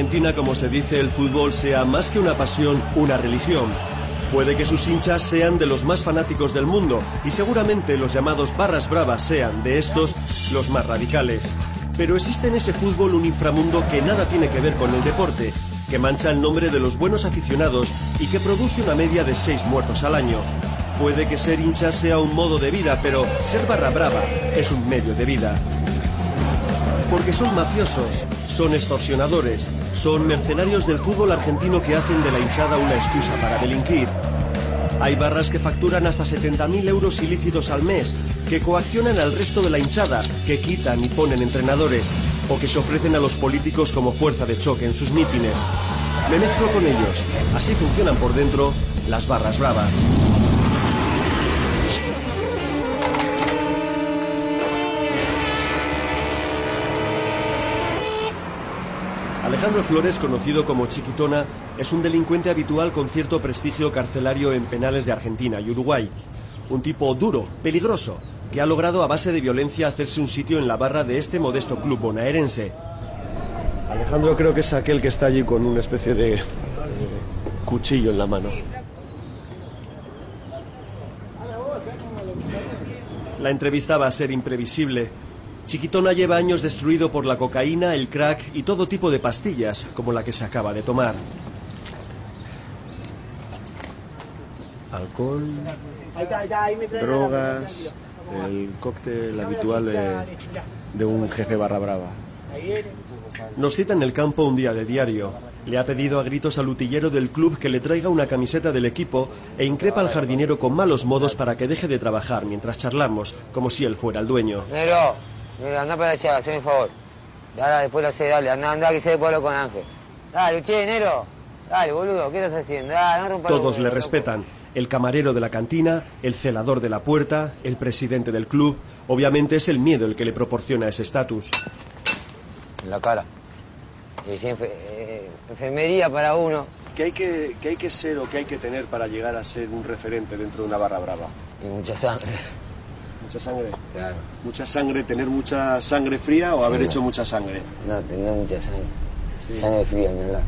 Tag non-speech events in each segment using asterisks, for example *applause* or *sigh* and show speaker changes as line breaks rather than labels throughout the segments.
Argentina, como se dice, el fútbol sea más que una pasión, una religión. Puede que sus hinchas sean de los más fanáticos del mundo y seguramente los llamados barras bravas sean, de estos, los más radicales. Pero existe en ese fútbol un inframundo que nada tiene que ver con el deporte, que mancha el nombre de los buenos aficionados y que produce una media de seis muertos al año. Puede que ser hincha sea un modo de vida, pero ser barra brava es un medio de vida. Porque son mafiosos, son extorsionadores, son mercenarios del fútbol argentino que hacen de la hinchada una excusa para delinquir. Hay barras que facturan hasta 70.000 euros ilícitos al mes, que coaccionan al resto de la hinchada, que quitan y ponen entrenadores, o que se ofrecen a los políticos como fuerza de choque en sus mítines. Me mezclo con ellos. Así funcionan por dentro las barras bravas. Alejandro Flores, conocido como Chiquitona, es un delincuente habitual con cierto prestigio carcelario en penales de Argentina y Uruguay. Un tipo duro, peligroso, que ha logrado a base de violencia hacerse un sitio en la barra de este modesto club bonaerense. Alejandro creo que es aquel que está allí con una especie de eh, cuchillo en la mano. La entrevista va a ser imprevisible. Chiquitona lleva años destruido por la cocaína, el crack y todo tipo de pastillas, como la que se acaba de tomar. Alcohol, drogas, el cóctel habitual de, de un jefe barra brava. Nos cita en el campo un día de diario. Le ha pedido a gritos al utillero del club que le traiga una camiseta del equipo e increpa al jardinero con malos modos para que deje de trabajar mientras charlamos, como si él fuera el dueño.
Negro, anda para allá, hazme un favor. Ahora después lo hace, dale, anda, anda que se pueblo con Ángel. Dale, che, negro. Dale, boludo, ¿qué estás haciendo? Dale, no
Todos le respetan. El camarero de la cantina, el celador de la puerta, el presidente del club. Obviamente es el miedo el que le proporciona ese estatus.
En la cara. Y enfe- eh, enfermería para uno.
¿Qué hay que, ¿Qué hay que ser o qué hay que tener para llegar a ser un referente dentro de una barra brava?
Y mucha sangre.
Mucha sangre.
Claro.
Mucha sangre, tener mucha sangre fría o
Sí.
haber hecho mucha sangre.
No, tenía mucha sangre. Sangre fría, ¿verdad?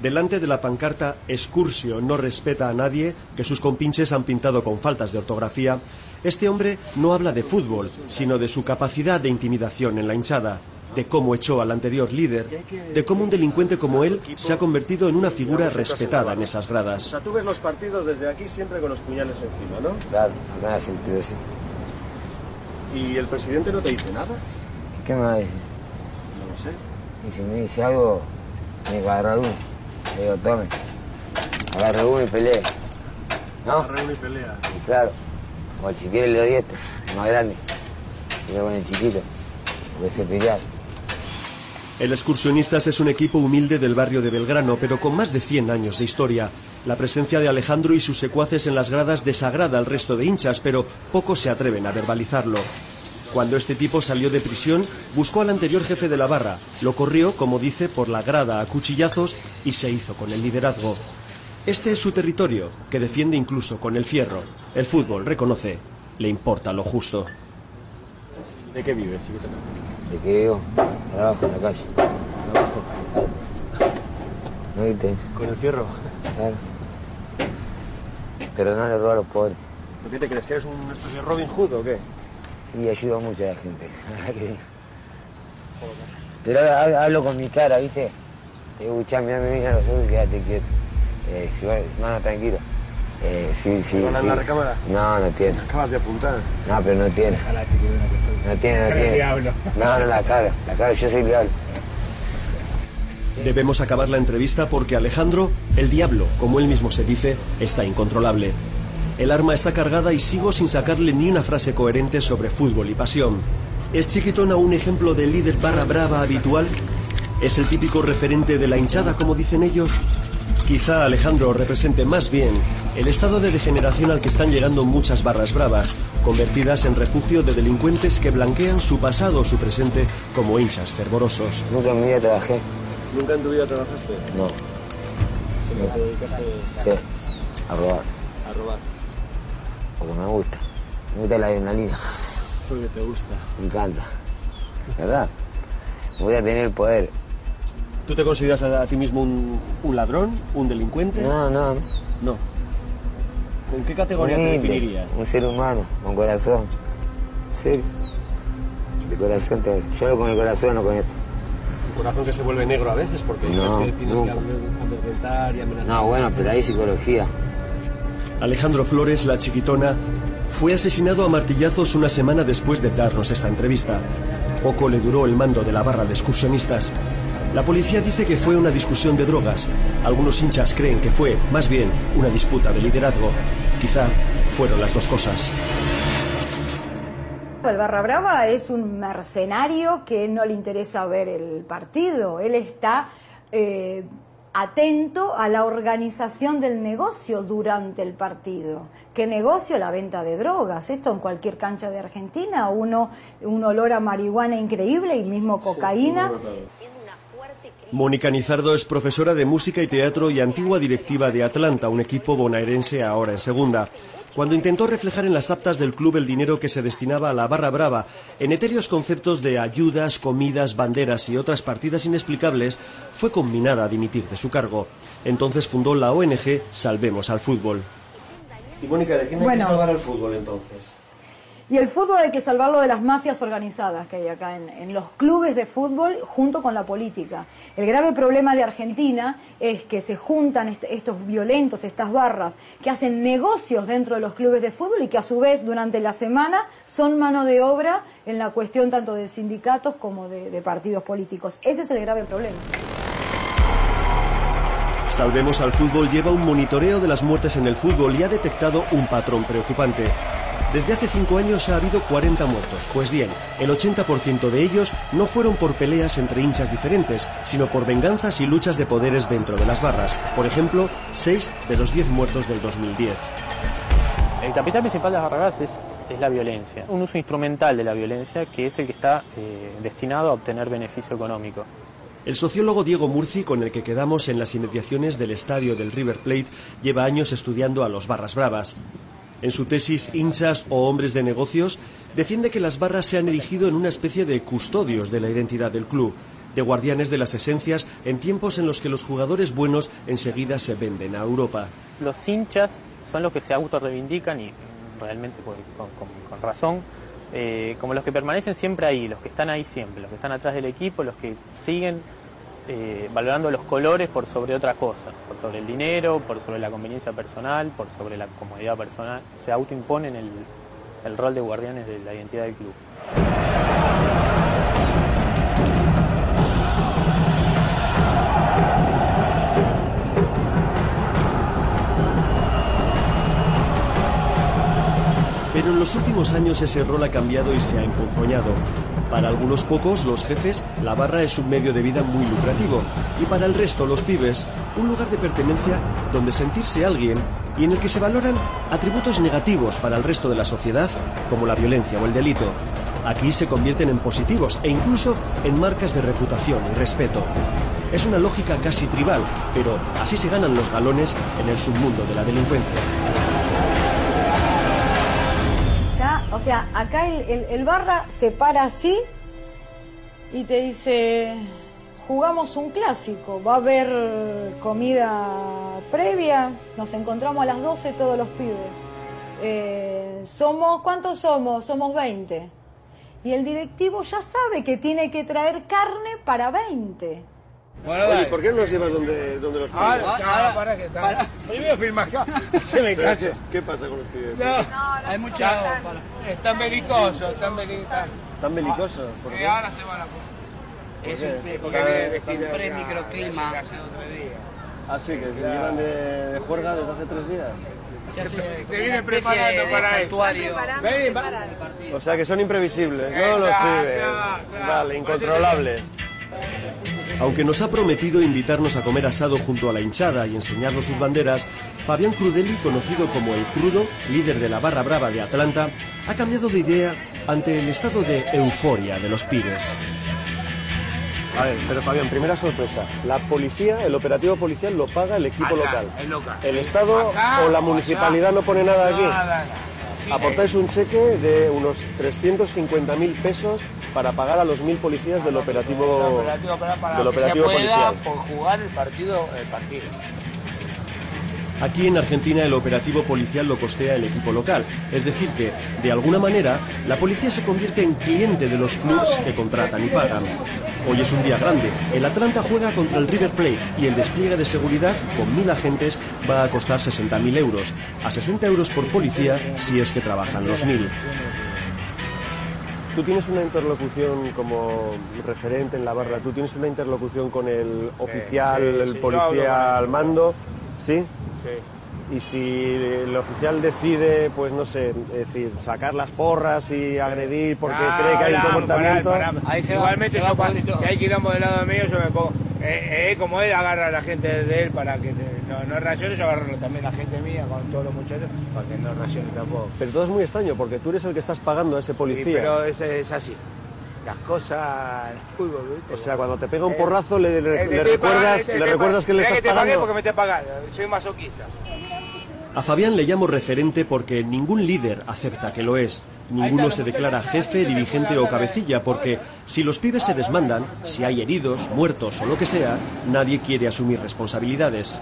Delante de la pancarta Excursio no respeta a nadie, que sus compinches han pintado con faltas de ortografía, este hombre no habla de fútbol, sino de su capacidad de intimidación en la hinchada, de cómo echó al anterior líder, de cómo un delincuente como él se ha convertido en una figura respetada en esas gradas. tú ves los partidos desde aquí siempre con los puñales encima, ¿no?
Claro, ha sentido así.
¿Y el presidente no te dice nada?
¿Qué me va a decir?
No lo sé.
Y si me dice algo, me agarra uno. Le digo, tome. Agarra uno y pelea. ¿No?
y pelea.
Y claro. O si quiere le doy este, el más grande. Y luego con el chiquito. Porque se pelear.
El Excursionistas es un equipo humilde del barrio de Belgrano, pero con más de 100 años de historia. La presencia de Alejandro y sus secuaces en las gradas desagrada al resto de hinchas, pero pocos se atreven a verbalizarlo. Cuando este tipo salió de prisión, buscó al anterior jefe de la barra, lo corrió, como dice, por la grada a cuchillazos y se hizo con el liderazgo. Este es su territorio, que defiende incluso con el fierro. El fútbol, reconoce, le importa lo justo. ¿De qué vives,
¿De qué? Trabajo en la calle. Trabajo. ¿No viste?
¿Con el fierro?
Claro. Pero no le robo a los pobres.
¿Qué te crees? ¿Que eres un especie Robin Hood o qué?
Y ayuda mucho a la gente. Pero hablo, con mi cara, ¿viste? Te digo, "Chá, mirá, me a los ojos y quédate quieto. Eh, si no, tranquilo. Eh, sí, sí,
van a
sí.
la recámara?
No, no tiene.
Acabas de apuntar.
No, pero no tiene. No tiene, no tiene. No, no, la cara. La cara, yo soy diablo.
Debemos acabar la entrevista porque Alejandro, el diablo, como él mismo se dice, está incontrolable. El arma está cargada y sigo sin sacarle ni una frase coherente sobre fútbol y pasión. ¿Es Chiquitona un ejemplo de líder barra brava habitual? ¿Es el típico referente de la hinchada, como dicen ellos? Quizá Alejandro represente más bien el estado de degeneración al que están llegando muchas barras bravas, convertidas en refugio de delincuentes que blanquean su pasado o su presente como hinchas fervorosos.
Nunca en mi vida trabajé.
¿Nunca en tu vida trabajaste?
No.
te dedicaste
Sí. A robar.
a robar?
Porque me gusta. Me gusta la adrenalina.
Porque te gusta.
Me encanta. ¿Verdad? voy a tener el poder.
¿Tú te consideras a, ti mismo un, un, ladrón, un delincuente?
No, no.
No. ¿En qué categoría te definirías?
Un ser humano, con corazón. Sí. De corazón, te... yo con el corazón, no con esto.
Un corazón que se vuelve negro a veces porque no, que tienes que amedrentar y amenazar.
No, bueno, pero hay psicología.
Alejandro Flores, la chiquitona, fue asesinado a martillazos una semana después de darnos esta entrevista. Poco le duró el mando de la barra de excursionistas. La policía dice que fue una discusión de drogas. Algunos hinchas creen que fue, más bien, una disputa de liderazgo. Quizá fueron las dos cosas.
El Barra Brava es un mercenario que no le interesa ver el partido. Él está eh, atento a la organización del negocio durante el partido. ¿Qué negocio? La venta de drogas. Esto en cualquier cancha de Argentina, uno, un olor a marihuana increíble y mismo cocaína.
Mónica Nizardo es profesora de música y teatro y antigua directiva de Atlanta, un equipo bonaerense ahora en segunda. Cuando intentó reflejar en las actas del club el dinero que se destinaba a la barra brava, en etéreos conceptos de ayudas, comidas, banderas y otras partidas inexplicables, fue combinada a dimitir de su cargo. Entonces fundó la ONG Salvemos al Fútbol. Y Mónica, ¿de quién hay que salvar al fútbol entonces?
Y el fútbol hay que salvarlo de las mafias organizadas que hay acá en, los clubes de fútbol junto con la política. El grave problema de Argentina es que se juntan estos violentos, estas barras, que hacen negocios dentro de los clubes de fútbol y que a su vez durante la semana son mano de obra en la cuestión tanto de sindicatos como de partidos políticos. Ese es el grave problema.
Salvemos al fútbol lleva un monitoreo de las muertes en el fútbol y ha detectado un patrón preocupante. Desde hace cinco años ha habido 40 muertos. Pues bien, el 80% de ellos no fueron por peleas entre hinchas diferentes, sino por venganzas y luchas de poderes dentro de las barras. Por ejemplo, 6 de los 10 muertos del 2010.
El capital principal de las barras es, es, la violencia, un uso instrumental de la violencia que es el que está eh, destinado a obtener beneficio económico.
El sociólogo Diego Murci, con el que quedamos en las inmediaciones del estadio del River Plate, lleva años estudiando a los barras bravas. En su tesis Hinchas o hombres de negocios, defiende que las barras se han erigido en una especie de custodios de la identidad del club, de guardianes de las esencias en tiempos en los que los jugadores buenos enseguida se venden a Europa.
Los hinchas son los que se autorreivindican y realmente con, razón, eh, como los que permanecen siempre ahí, los que están ahí siempre, los que están atrás del equipo, los que siguen eh, valorando los colores por sobre otra cosa, por sobre el dinero, por sobre la conveniencia personal, por sobre la comodidad personal, se autoimponen el, el rol de guardianes de la identidad del club.
Pero en los últimos años ese rol ha cambiado y se ha emponzoñado. Para algunos pocos, los jefes, la barra es un medio de vida muy lucrativo y para el resto, los pibes, un lugar de pertenencia donde sentirse alguien y en el que se valoran atributos negativos para el resto de la sociedad, como la violencia o el delito. Aquí se convierten en positivos e incluso en marcas de reputación y respeto. Es una lógica casi tribal, pero así se ganan los galones en el submundo de la delincuencia.
O sea, acá el, barra se para así y te dice, jugamos un clásico, va a haber comida previa, nos encontramos a las 12 todos los pibes. Eh, somos, ¿cuántos somos? Somos 20. Y el directivo ya sabe que tiene que traer carne para 20.
Bueno, Oye, ¿por qué no nos llevas donde, donde los pibes?
Ahora, ahora, para que está. Para. Primero filma acá. *laughs*
Se me caso. ¿Qué pasa con los pibes?
No, no hay mucho. Están belicosos, están belicosos.
¿Están belicosos?
¿Por sí, ahora se van a
es un pre-microclima.
Ah, sí, que se llevan de, de juerga desde hace tres días.
Se, se, se viene preparando para esto.
O sea que son imprevisibles, ¿no? Los pibes. Vale, incontrolables. Aunque nos ha prometido invitarnos a comer asado junto a la hinchada y enseñarnos sus banderas, Fabián Crudeli, conocido como El Crudo, líder de la barra brava de Atlanta, ha cambiado de idea ante el estado de euforia de los pibes. A ver, pero Fabián, primera sorpresa. ¿La policía, el operativo policial lo paga el equipo local?
El, local.
¿El Estado o la municipalidad no pone nada aquí?
Nada,
aportáis un cheque de unos 350.000 pesos para pagar a los mil policías del operativo, del operativo policial.
por jugar el partido, el partido.
Aquí en Argentina el operativo policial lo costea el equipo local, es decir que, de alguna manera, la policía se convierte en cliente de los clubes que contratan y pagan. Hoy es un día grande, el Atlanta juega contra el River Plate y el despliegue de seguridad con mil agentes va a costar 60.000 euros, a 60 euros por policía si es que trabajan los mil. Tú tienes una interlocución como referente en la barra, tú tienes una interlocución con el oficial,
sí,
el
sí,
policía al mando, ¿sí?
Sí.
Y si el oficial decide, pues no sé, es decir, sacar las porras y agredir porque
Ah,
cree que hay un comportamiento.
pará, pará.
Ahí se va-
Igualmente
se va por todo.
si hay quilombo del lado mío, yo me pongo. Eh, eh, como él agarra a la gente de él para que te- no, no racione, yo agarro también a la gente mía con todos los muchachos para que no racione tampoco.
Pero todo es muy extraño porque tú eres el que estás pagando a ese
Sí,
policía.
pero es, es así. Las cosas el fútbol, ¿viste?
O sea, cuando te pega un
Eh,
porrazo le, le-
eh, te
le
estoy
recuerdas,
te-
le
te
recuerdas que le estás
que te pagué
pagando.
porque me te pagando. Soy masoquista.
A Fabián le llamo referente porque ningún líder acepta que lo es. Ninguno se declara jefe, dirigente o cabecilla porque si los pibes se desmandan, si hay heridos, muertos o lo que sea, nadie quiere asumir responsabilidades.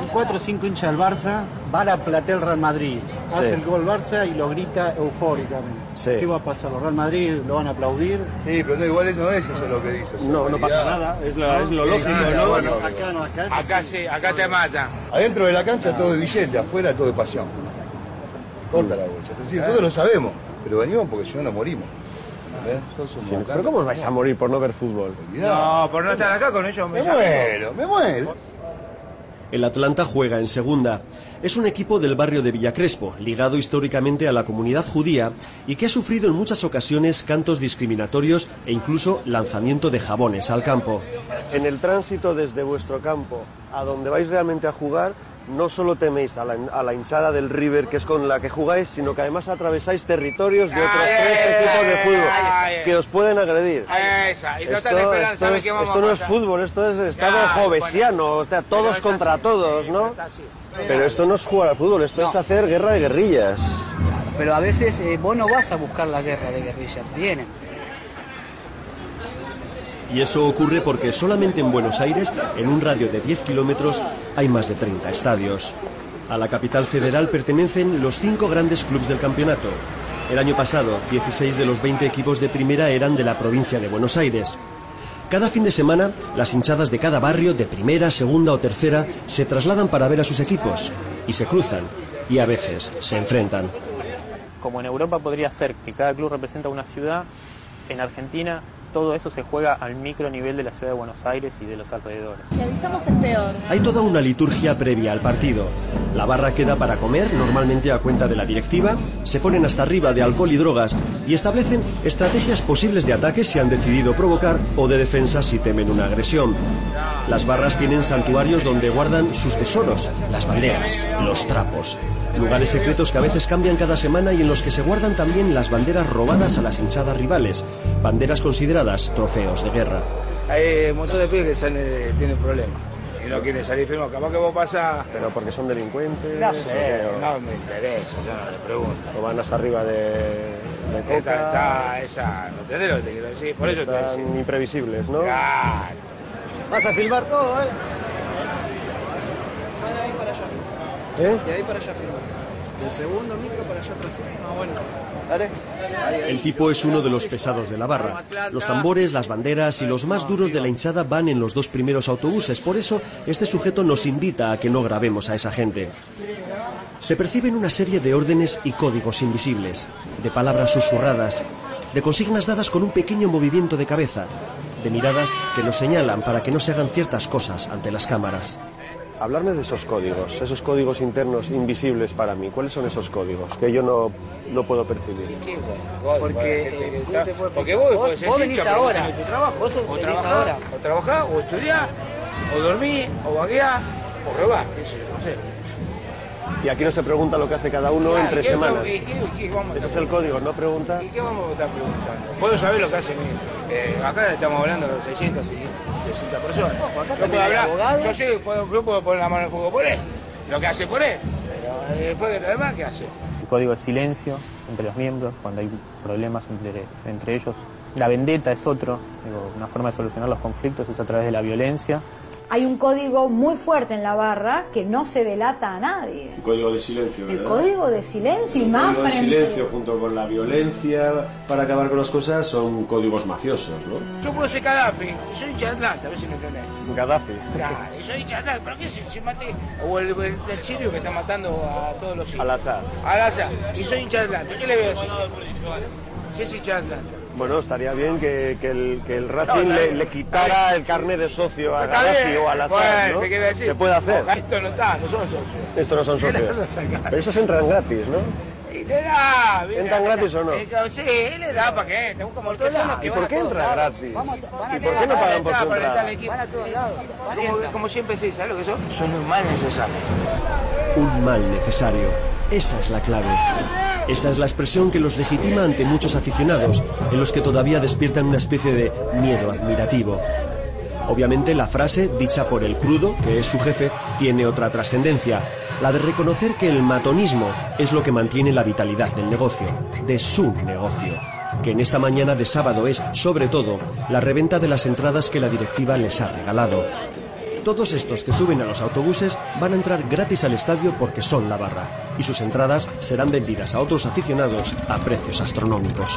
El 4 o 5 hinchas del Barça van a platear el Real Madrid. Hace
Sí.
el gol Barça y lo grita eufóricamente.
Sí.
¿Qué va a pasar? ¿Los Real Madrid lo van a aplaudir?
Sí, pero no, igual no es eso lo que dice.
No, no pasa nada, es, la- es lo
Sí,
lógico,
nada,
¿no?
bueno.
Acá no, acá
Acá sí, acá te matan.
Adentro de la cancha todo es billete, afuera todo es pasión. Corta la bocha. Es decir, nosotros lo sabemos, pero venimos porque si no nos morimos. ¿Eh?
Sí, pero ¿cómo os vais a morir por no ver fútbol?
No, por no estar acá con ellos me
Me muero, me muero.
El Atlanta juega en segunda. Es un equipo del barrio de Villacrespo, ligado históricamente a la comunidad judía y que ha sufrido en muchas ocasiones cantos discriminatorios e incluso lanzamiento de jabones al campo. En el tránsito desde vuestro campo a donde vais realmente a jugar, no solo teméis a la, a la hinchada del River, que es con la que jugáis, sino que además atravesáis territorios de otros tres equipos de fútbol que os pueden agredir.
Esa, y no
Esto,
están esperando,
esto
¿sabe
es,
qué vamos
esto
a
no es fútbol, esto es estado
Ya,
jovesiano, o sea, todos contra
así,
todos, ¿no? Pero esto no es jugar al fútbol, esto
No.
es hacer guerra de guerrillas.
Pero a veces eh, vos no vas a buscar la guerra de guerrillas, vienen.
Y eso ocurre porque solamente en Buenos Aires, en un radio de 10 kilómetros, hay más de 30 estadios. A la capital federal pertenecen los cinco grandes clubes del campeonato. El año pasado, 16 de los 20 equipos de primera eran de la provincia de Buenos Aires. Cada fin de semana, las hinchadas de cada barrio, de primera, segunda o tercera, se trasladan para ver a sus equipos y se cruzan y a veces se enfrentan.
Como en Europa podría ser que cada club representa una ciudad, en Argentina todo eso se juega al micro nivel de la ciudad de Buenos Aires y de los alrededores.
Si avisamos es peor.
Hay toda una liturgia previa al partido. La barra queda para comer, normalmente a cuenta de la directiva, se ponen hasta arriba de alcohol y drogas y establecen estrategias posibles de ataque si han decidido provocar o de defensa si temen una agresión. Las barras tienen santuarios donde guardan sus tesoros, las banderas, los trapos. Lugares secretos que a veces cambian cada semana y en los que se guardan también las banderas robadas a las hinchadas rivales, banderas consideradas trofeos de guerra.
Hay un montón de pibes que salen, tienen problemas y no quieren salir firmados. Capaz que vos pasas.
Pero porque son delincuentes.
No sé,
o-
no me interesa, yo no le pregunto.
o van hasta arriba de, de coca.
Está, está esa, ¿me entendés lo que te quiero decir? Por eso te
Están
decía.
imprevisibles, ¿no?
Claro.
Vas a filmar todo, ¿eh? ¿Eh?
De ahí para allá firma. El segundo micro para allá atrás. Ah, bueno. Dale.
El tipo es uno de los pesados de la barra. Los tambores, las banderas y los más duros de la hinchada van en los dos primeros autobuses. Por eso, este sujeto nos invita a que no grabemos a esa gente. Se perciben una serie de órdenes y códigos invisibles, de palabras susurradas, de consignas dadas con un pequeño movimiento de cabeza, de miradas que nos señalan para que no se hagan ciertas cosas ante las cámaras. Hablarme de esos códigos, esos códigos internos invisibles para mí. ¿Cuáles son esos códigos que yo no, no puedo percibir?
Porque, eh, ¿cómo te
Porque vos,
Vos- vos
hincha,
venís
pero
ahora.
tu trabajo.
Vos
o
venís
trabajás,
ahora.
o trabajás, o estudiás, o dormís, o vagueás, o robás, qué no sé.
Y aquí no se pregunta lo que hace cada uno
Claro,
entre
¿qué-
semana.
qué- qué- qué vamos
Ese es el código, no pregunta.
¿Y qué vamos a estar preguntando? Puedo saber lo que hacen. Eh, acá estamos hablando de 600 y 60 personas.
acá
yo
también
puedo hablar, yo sé, puedo, yo puedo poner la mano en el fuego por él. Lo que hace por él. Pero eh, después de lo demás, ¿qué hace?
el código de silencio entre los miembros, cuando hay problemas entre, entre ellos. La vendetta es otro, digo, una forma de solucionar los conflictos es a través de la violencia.
Hay un código muy fuerte en la barra que no se delata a nadie.
Un código de silencio,
El
¿verdad?
código de silencio y
El
más
código de silencio junto con la violencia para acabar con las cosas son códigos mafiosos, ¿no?
Yo puedo ser Gaddafi, y soy Atlanta, a ver si me entendés.
Gaddafi.
Claro, y soy Atlanta, pero ¿qué si, si maté? O el, el del sirio que está matando a todos los sirios.
Al azar.
Al azar. Y soy Atlanta, ¿qué le voy a decir? Si es hincha de Atlanta.
Bueno, estaría bien que, que el, que el Racing
No, no,
le, quitara el carnet de socio a
bien.
o al azar,
Bueno,
¿no?
¿qué quiere decir?
Se puede hacer.
Esto no está, no son socios.
Esto no son
¿Qué le
socios.
a?
Pero esos entran gratis, ¿no?
Y le da, mira,
¿Entran gratis o no?
Eh, Sí, le da para qué, tengo como el que
¿Y por qué entra gratis? ¿Y por qué no pagan por su entrada?
Van a todos lados. Como, como siempre se dice, ¿sabes lo que son? Son un mal necesario.
Un mal necesario. Esa es la clave. Esa es la expresión que los legitima ante muchos aficionados, en los que todavía despiertan una especie de miedo admirativo. Obviamente la frase, dicha por el crudo, que es su jefe, tiene otra trascendencia, la de reconocer que el matonismo es lo que mantiene la vitalidad del negocio, de su negocio, que en esta mañana de sábado es, sobre todo, la reventa de las entradas que la directiva les ha regalado. Todos estos que suben a los autobuses van a entrar gratis al estadio porque son la barra, y sus entradas serán vendidas a otros aficionados a precios astronómicos.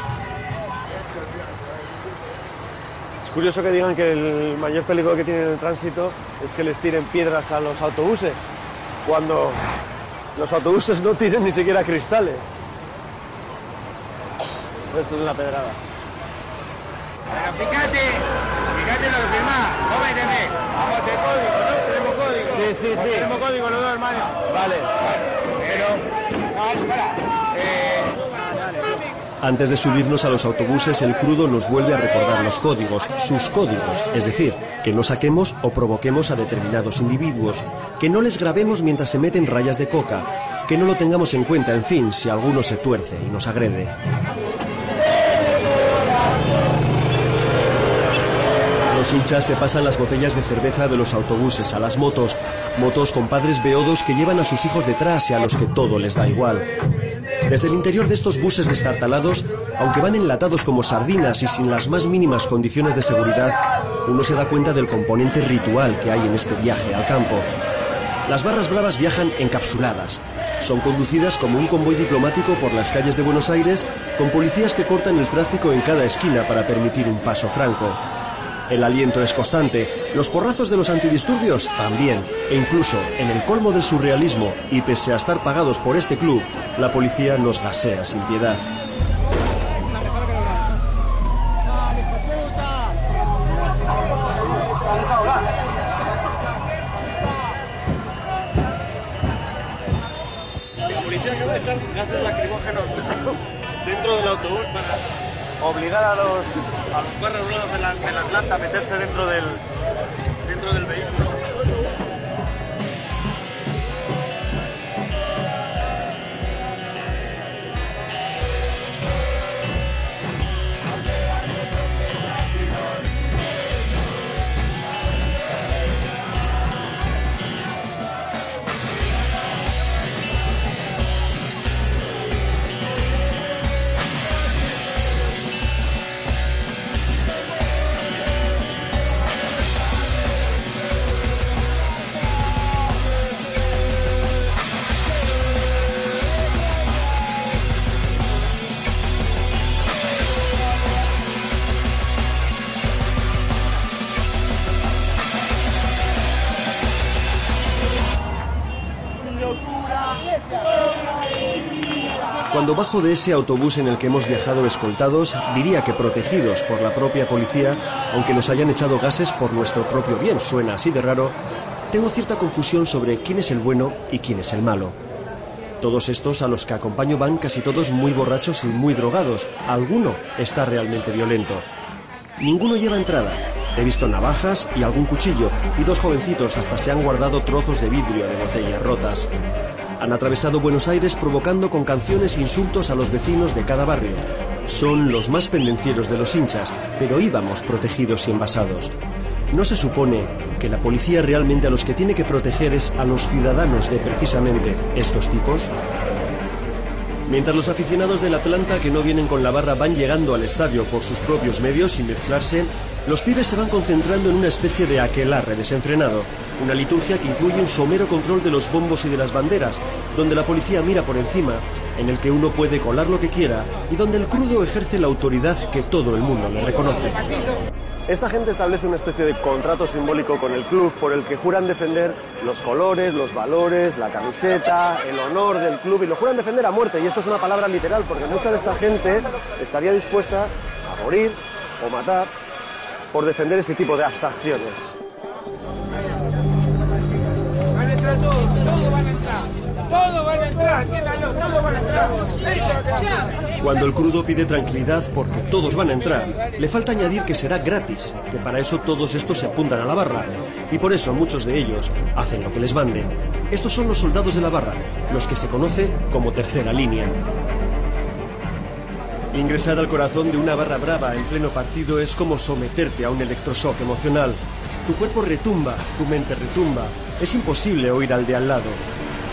Es curioso que digan que el mayor peligro que tienen en el tránsito es que les tiren piedras a los autobuses, cuando los autobuses no tienen ni siquiera cristales. Esto es una pedrada.
Pero fíjate, fíjate lo que firmás, vos me entendés. Vamos a tener código, ¿no? Tenemos código.
Sí, sí, sí.
Tenemos código los dos hermanos.
Vale.
Pero, no, espera. Eh,
Antes de subirnos a los autobuses, el crudo nos vuelve a recordar los códigos, sus códigos, es decir, que no saquemos o provoquemos a determinados individuos, que no les grabemos mientras se meten rayas de coca, que no lo tengamos en cuenta, en fin, si alguno se tuerce y nos agrede. Los hinchas se pasan las botellas de cerveza de los autobuses a las motos, motos con padres beodos que llevan a sus hijos detrás y a los que todo les da igual. Desde el interior de estos buses destartalados, aunque van enlatados como sardinas y sin las más mínimas condiciones de seguridad, uno se da cuenta del componente ritual que hay en este viaje al campo. Las barras bravas viajan encapsuladas. Son conducidas como un convoy diplomático por las calles de Buenos Aires con policías que cortan el tráfico en cada esquina para permitir un paso franco. El aliento es constante, los porrazos de los antidisturbios también, e incluso en el colmo del surrealismo, y pese a estar pagados por este club, la policía nos gasea sin piedad.
La policía echar gases lacrimógenos *laughs* dentro del autobús para obligar a los, a los de la, de la Atlanta a meterse dentro del, dentro del vehículo.
Cuando bajo de ese autobús en el que hemos viajado escoltados, diría que protegidos por la propia policía, aunque nos hayan echado gases por nuestro propio bien, suena así de raro, tengo cierta confusión sobre quién es el bueno y quién es el malo. Todos estos a los que acompaño van casi todos muy borrachos y muy drogados. Alguno está realmente violento. Ninguno lleva entrada. He visto navajas y algún cuchillo, y dos jovencitos hasta se han guardado trozos de vidrio de botellas rotas. Han atravesado Buenos Aires provocando con canciones e insultos a los vecinos de cada barrio. Son los más pendencieros de los hinchas, pero íbamos protegidos y envasados. ¿No se supone que la policía realmente a los que tiene que proteger es a los ciudadanos de precisamente estos tipos? Mientras los aficionados del Atlanta que no vienen con la barra van llegando al estadio por sus propios medios sin mezclarse, los pibes se van concentrando en una especie de aquelarre desenfrenado, una liturgia que incluye un somero control de los bombos y de las banderas, donde la policía mira por encima, en el que uno puede colar lo que quiera y donde el crudo ejerce la autoridad que todo el mundo le reconoce.
Esta gente establece una especie de contrato simbólico con el club por el que juran defender los colores, los valores, la camiseta, el honor del club y lo juran defender a muerte. Y esto es una palabra literal porque mucha de esta gente estaría dispuesta a morir o matar por defender ese tipo de abstracciones.
Van van a entrar. Van a entrar, van a entrar.
Cuando el crudo pide tranquilidad porque todos van a entrar, le falta añadir que será gratis, que para eso todos estos se apuntan a la barra, y por eso muchos de ellos hacen lo que les manden. Estos son los soldados de la barra, los que se conoce como tercera línea. Ingresar al corazón de una barra brava en pleno partido es como someterte a un electroshock emocional. Tu cuerpo retumba, tu mente retumba. Es imposible oír al de al lado.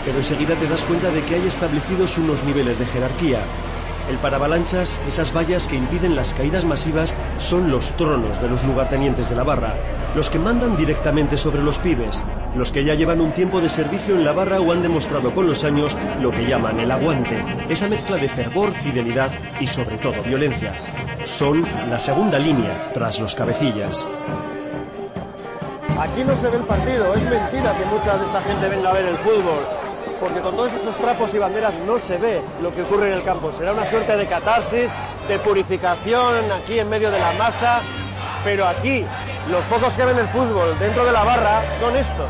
Pero enseguida te das cuenta de que hay establecidos unos niveles de jerarquía. El paravalanchas, esas vallas que impiden las caídas masivas, son los tronos de los lugartenientes de la barra, los que mandan directamente sobre los pibes, los que ya llevan un tiempo de servicio en la barra o han demostrado con los años lo que llaman el aguante, esa mezcla de fervor, fidelidad y sobre todo violencia. Son la segunda línea tras los cabecillas.
Aquí no se ve el partido, es mentira que mucha de esta gente venga a ver el fútbol, porque con todos esos trapos y banderas no se ve lo que ocurre en el campo. Será una suerte de catarsis, de purificación aquí en medio de la masa, pero aquí los pocos que ven el fútbol dentro de la barra son estos.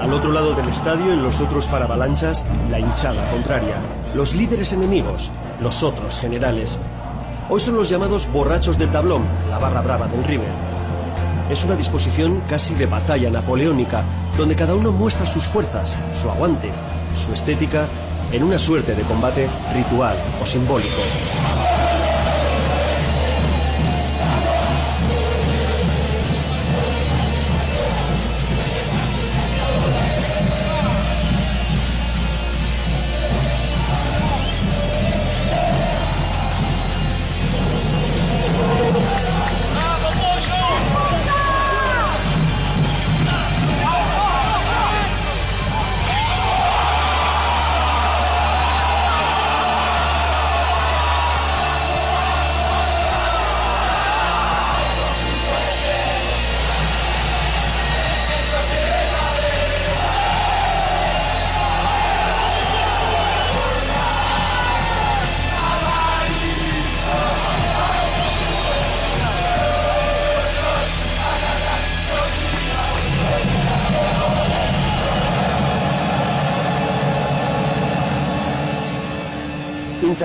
Al otro lado del estadio, en los otros paravalanchas, la hinchada contraria, los líderes enemigos, los otros generales. Hoy son los llamados borrachos del tablón, la barra brava del River. Es una disposición casi de batalla napoleónica, donde cada uno muestra sus fuerzas, su aguante, su estética, en una suerte de combate ritual o simbólico.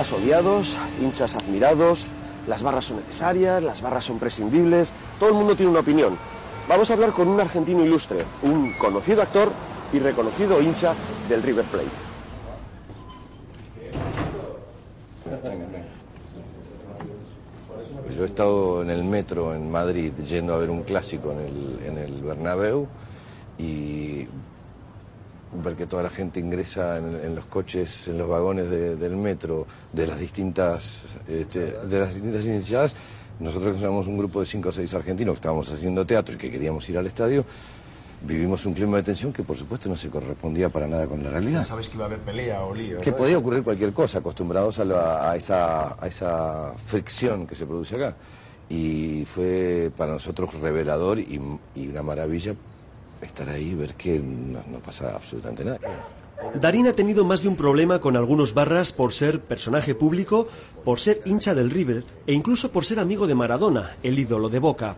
Hinchas odiados, hinchas admirados, las barras son necesarias, las barras son prescindibles, todo el mundo tiene una opinión. Vamos a hablar con un argentino ilustre, un conocido actor y reconocido hincha del River Plate.
Yo he estado en el metro en Madrid yendo a ver un clásico en el, en el Bernabéu y ver que toda la gente ingresa en, en los coches, en los vagones de- del metro, de las distintas, este, de las distintas iniciadas. Nosotros que somos un grupo de cinco o seis argentinos que estábamos haciendo teatro y que queríamos ir al estadio, vivimos un clima de tensión que por supuesto no se correspondía para nada con la realidad.
Sabes que iba a haber pelea o lío.
Que
¿no?
podía ocurrir cualquier cosa, acostumbrados a, la- a esa, a esa fricción que se produce acá. Y fue para nosotros revelador y, y una maravilla estar ahí y ver que no, no pasa absolutamente nada.
Darín ha tenido más de un problema con algunos barras por ser personaje público, por ser hincha del River e incluso por ser amigo de Maradona, el ídolo de Boca.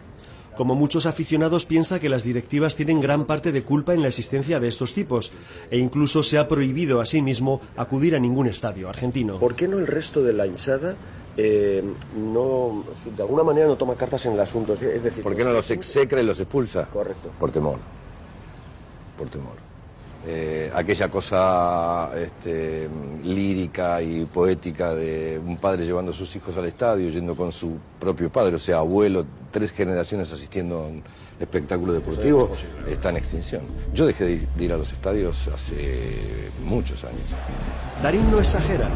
Como muchos aficionados piensa que las directivas tienen gran parte de culpa en la existencia de estos tipos e incluso se ha prohibido a sí mismo acudir a ningún estadio argentino.
¿Por qué no el resto de la hinchada eh, no, de alguna manera no toma cartas en el asunto? Es es decir,
¿Por qué no los execra y los expulsa?
Correcto.
Por temor. Por temor. eh, aquella cosa este, lírica y poética de un padre llevando a sus hijos al estadio, yendo con su propio padre, o sea, abuelo, tres generaciones asistiendo a un espectáculo deportivo, está en extinción. Yo dejé de, de ir a los estadios hace muchos años.
Darín no exagera.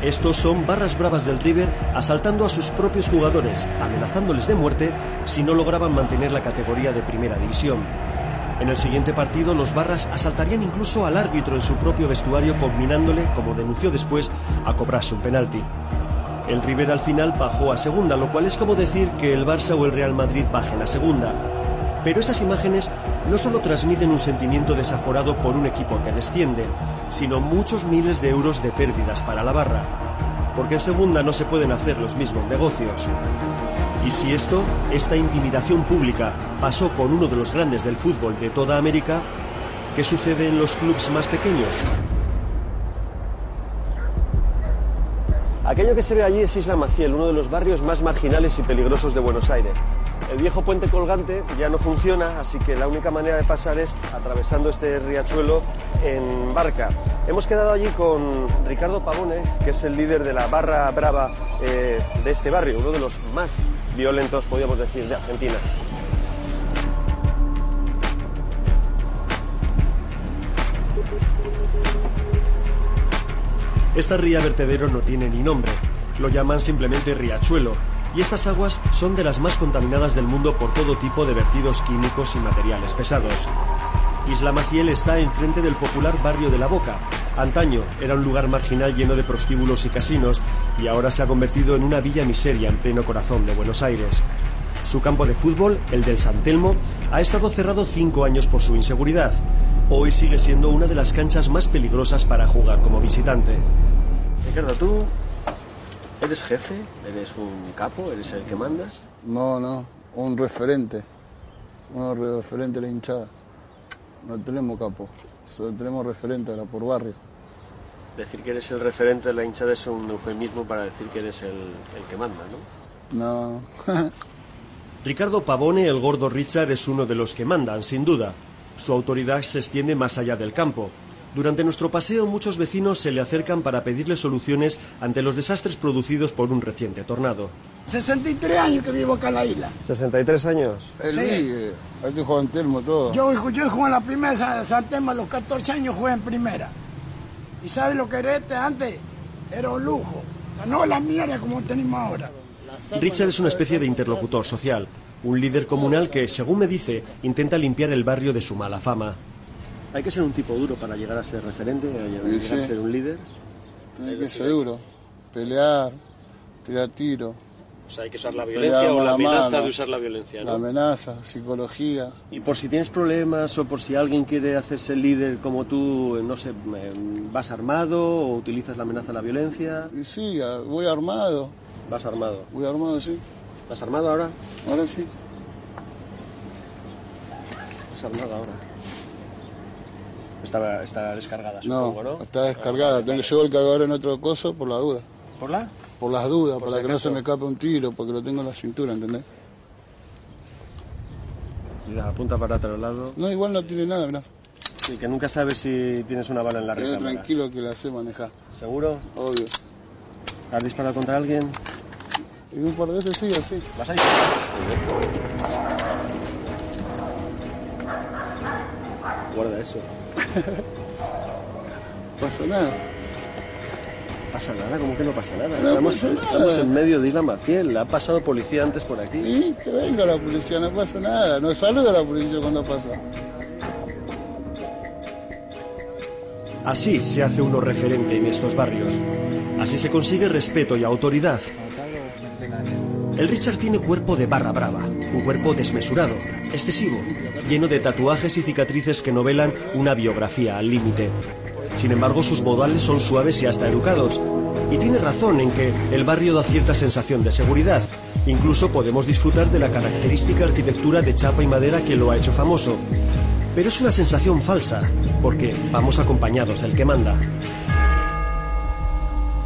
Estos son barras bravas del River asaltando a sus propios jugadores, amenazándoles de muerte si no lograban mantener la categoría de primera división. En el siguiente partido, los barras asaltarían incluso al árbitro en su propio vestuario, combinándole, como denunció después, a cobrarse un penalti. El River al final bajó a segunda, lo cual es como decir que el Barça o el Real Madrid bajen a segunda. Pero esas imágenes no solo transmiten un sentimiento desaforado por un equipo que desciende, sino muchos miles de euros de pérdidas para la barra. Porque en segunda no se pueden hacer los mismos negocios. Y si esto, esta intimidación pública, pasó con uno de los grandes del fútbol de toda América, ¿qué sucede en los clubes más pequeños?
Aquello que se ve allí es Isla Maciel, uno de los barrios más marginales y peligrosos de Buenos Aires. El viejo puente colgante ya no funciona, así que la única manera de pasar es atravesando este riachuelo en barca. Hemos quedado allí con Ricardo Pavone, que es el líder de la barra brava eh, de este barrio, uno de los más violentos, podríamos decir, de Argentina.
Esta ría vertedero no tiene ni nombre, lo llaman simplemente riachuelo, y estas aguas son de las más contaminadas del mundo por todo tipo de vertidos químicos y materiales pesados. Isla Maciel está enfrente del popular barrio de La Boca. Antaño era un lugar marginal lleno de prostíbulos y casinos y ahora se ha convertido en una villa miseria en pleno corazón de Buenos Aires. Su campo de fútbol, el del San Telmo, ha estado cerrado cinco años por su inseguridad. Hoy sigue siendo una de las canchas más peligrosas para jugar como visitante.
Ricardo, ¿tú eres jefe? ¿Eres un capo? ¿Eres el que mandas?
No, no, un referente. Un referente de la hinchada. No tenemos capo, solo tenemos referente ahora por barrio.
Decir que eres el referente de la hinchada es un eufemismo para decir que eres el, el que manda, ¿no?
No. *laughs*
Ricardo Pavone, el gordo Richard, es uno de los que mandan, sin duda. Su autoridad se extiende más allá del campo. Durante nuestro paseo muchos vecinos se le acercan para pedirle soluciones ante los desastres producidos por un reciente tornado.
63 años que vivo acá en la isla.
63 años.
El
Sí.
Ligue, aquí juega en Telmo todo.
Yo, yo jugué en la primera San Telmo a los 14 años, jugué en primera. ¿Y sabes lo que era este antes? Era un lujo. O sea, no la mierda como tenemos ahora.
Richard es una especie de interlocutor social, un líder comunal que, según me dice, intenta limpiar el barrio de su mala fama.
Hay que ser un tipo duro para llegar a ser referente, a llegar
Sí,
a ser un líder.
Tiene que ser duro. Pelear, tirar tiro.
O sea, hay que usar la violencia o la amenaza
mano,
de usar la violencia,
La
¿no?
amenaza, psicología.
Y por si tienes problemas o por si alguien quiere hacerse líder como tú, no sé, eh, vas armado o utilizas la amenaza de la violencia.
Y sí, voy armado.
Vas armado.
Voy armado, sí.
¿Vas armado ahora?
Ahora sí.
Vas armado ahora. Está, está descargada,
No,
supongo, ¿no?
está descargada. Tengo que llevar el cargador en otro coso por la duda.
¿Por la?
Por las dudas,
Por
para
si
que no se me escape un tiro, porque lo tengo en la cintura, ¿entendés?
Y la apunta para otro lado.
No, igual no tiene nada, mirá.
Y que nunca sabes si tienes una bala en la
Quedé
recámara.
tranquilo que la sé manejar.
¿Seguro?
Obvio.
¿Has disparado contra alguien?
Y un par de veces sí, así.
¿Vas ahí? Guarda eso. *laughs*
pasa nada.
Pasa nada? ¿Cómo que no pasa nada?
No
estamos,
pasa nada.
estamos en medio de Isla Maciel. Ha pasado policía antes por aquí.
Y que venga la policía, no pasa nada. No saluda a la policía cuando pasa.
Así se hace uno referente en estos barrios. Así se consigue respeto y autoridad. El Richard tiene cuerpo de barra brava, un cuerpo desmesurado, excesivo, lleno de tatuajes y cicatrices que novelan una biografía al límite. Sin embargo, sus modales son suaves y hasta educados. Y tiene razón en que el barrio da cierta sensación de seguridad. Incluso podemos disfrutar de la característica arquitectura de chapa y madera que lo ha hecho famoso. Pero es una sensación falsa, porque vamos acompañados del que manda.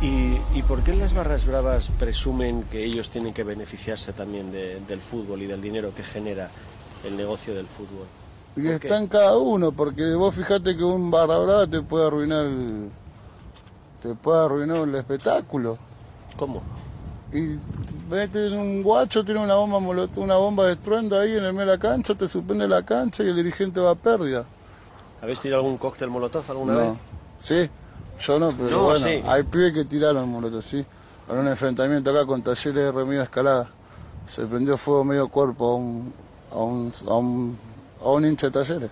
¿Y, por qué las barras bravas presumen que ellos tienen que beneficiarse también de- del fútbol y del dinero que genera el negocio del fútbol?
Y está en cada uno, porque vos fijate que un barra brava te puede arruinar el, te puede arruinar el espectáculo.
¿Cómo?
Y vete en un guacho, tiene una bomba una bomba de estruendo ahí en el medio de la cancha, te suspende la cancha y el dirigente va a pérdida.
¿Habéis tirado algún cóctel molotov alguna
No.
vez?
Sí, yo no, pero
No,
bueno,
sí.
hay pibes que tiraron molotov, sí. En un enfrentamiento acá con talleres de remida escalada. Se prendió fuego medio cuerpo a un, a un, a un, a un hincha de talleres.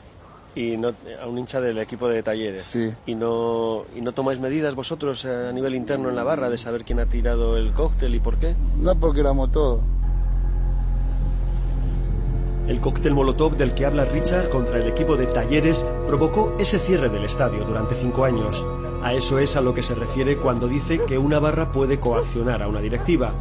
Y no, a un hincha del equipo de talleres.
Sí.
¿Y no, ¿Y no tomáis medidas vosotros eh, a nivel interno en la barra de saber quién ha tirado el cóctel y por qué?
No porque éramos todos.
El cóctel Molotov del que habla Richard contra el equipo de Talleres provocó ese cierre del estadio durante cinco años. A eso es a lo que se refiere cuando dice que una barra puede coaccionar a una directiva.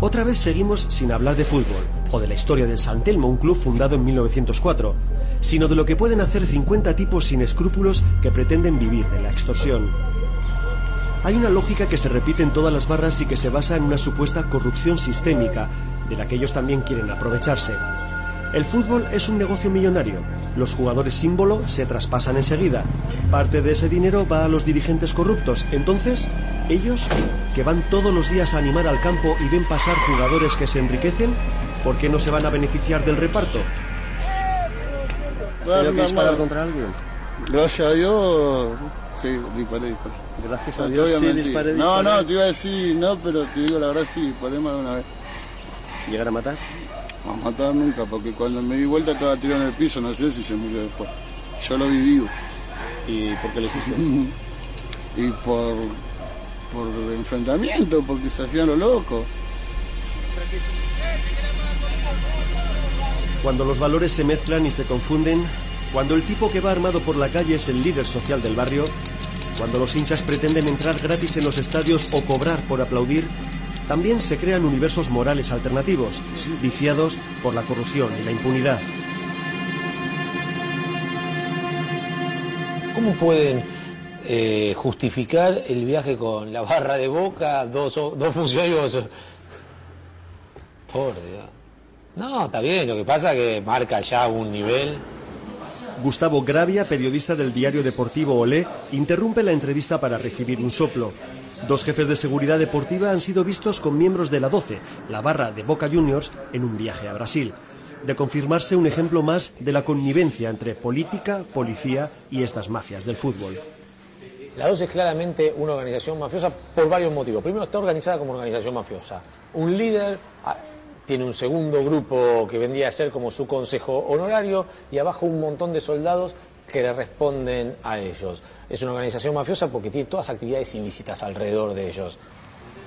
Otra vez seguimos sin hablar de fútbol o de la historia del San Telmo, un club fundado en 1904, sino de lo que pueden hacer 50 tipos sin escrúpulos que pretenden vivir de la extorsión. Hay una lógica que se repite en todas las barras y que se basa en una supuesta corrupción sistémica, de la que ellos también quieren aprovecharse. El fútbol es un negocio millonario. Los jugadores símbolo se traspasan enseguida. Parte de ese dinero va a los dirigentes corruptos. Entonces, ellos, que van todos los días a animar al campo y ven pasar jugadores que se enriquecen, ¿por qué no se van a beneficiar del reparto?
Bueno,
¿Señor, que disparar
normal.
contra alguien?
Gracias a Dios, sí, disparé, disparé.
Gracias a Dios sí disparé,
No, no, te iba a decir no, pero te digo la verdad sí, disparé más de una vez.
¿Llegar a matar?
No, a matar nunca, porque cuando me di vuelta estaba tirado en el piso, no sé si se murió después. Yo lo viví.
¿Y por qué lo hiciste? *laughs*
y por, por enfrentamiento, porque se hacían lo loco.
Cuando los valores se mezclan y se confunden, cuando el tipo que va armado por la calle es el líder social del barrio, cuando los hinchas pretenden entrar gratis en los estadios o cobrar por aplaudir, también se crean universos morales alternativos, viciados por la corrupción y la impunidad.
¿Cómo pueden eh, justificar el viaje con la barra de boca, dos, dos funcionarios? Por Dios. No, está bien, lo que pasa es que marca ya un nivel.
Gustavo Gravia, periodista del diario deportivo Olé, interrumpe la entrevista para recibir un soplo. Dos jefes de seguridad deportiva han sido vistos con miembros de la 12, la barra de Boca Juniors, en un viaje a Brasil. De confirmarse un ejemplo más de la connivencia entre política, policía y estas mafias del fútbol.
La 12 es claramente una organización mafiosa por varios motivos. Primero, está organizada como organización mafiosa. Un líder ah, tiene un segundo grupo que vendría a ser como su consejo honorario y abajo un montón de soldados que le responden a ellos. Es una organización mafiosa porque tiene todas actividades ilícitas alrededor de ellos.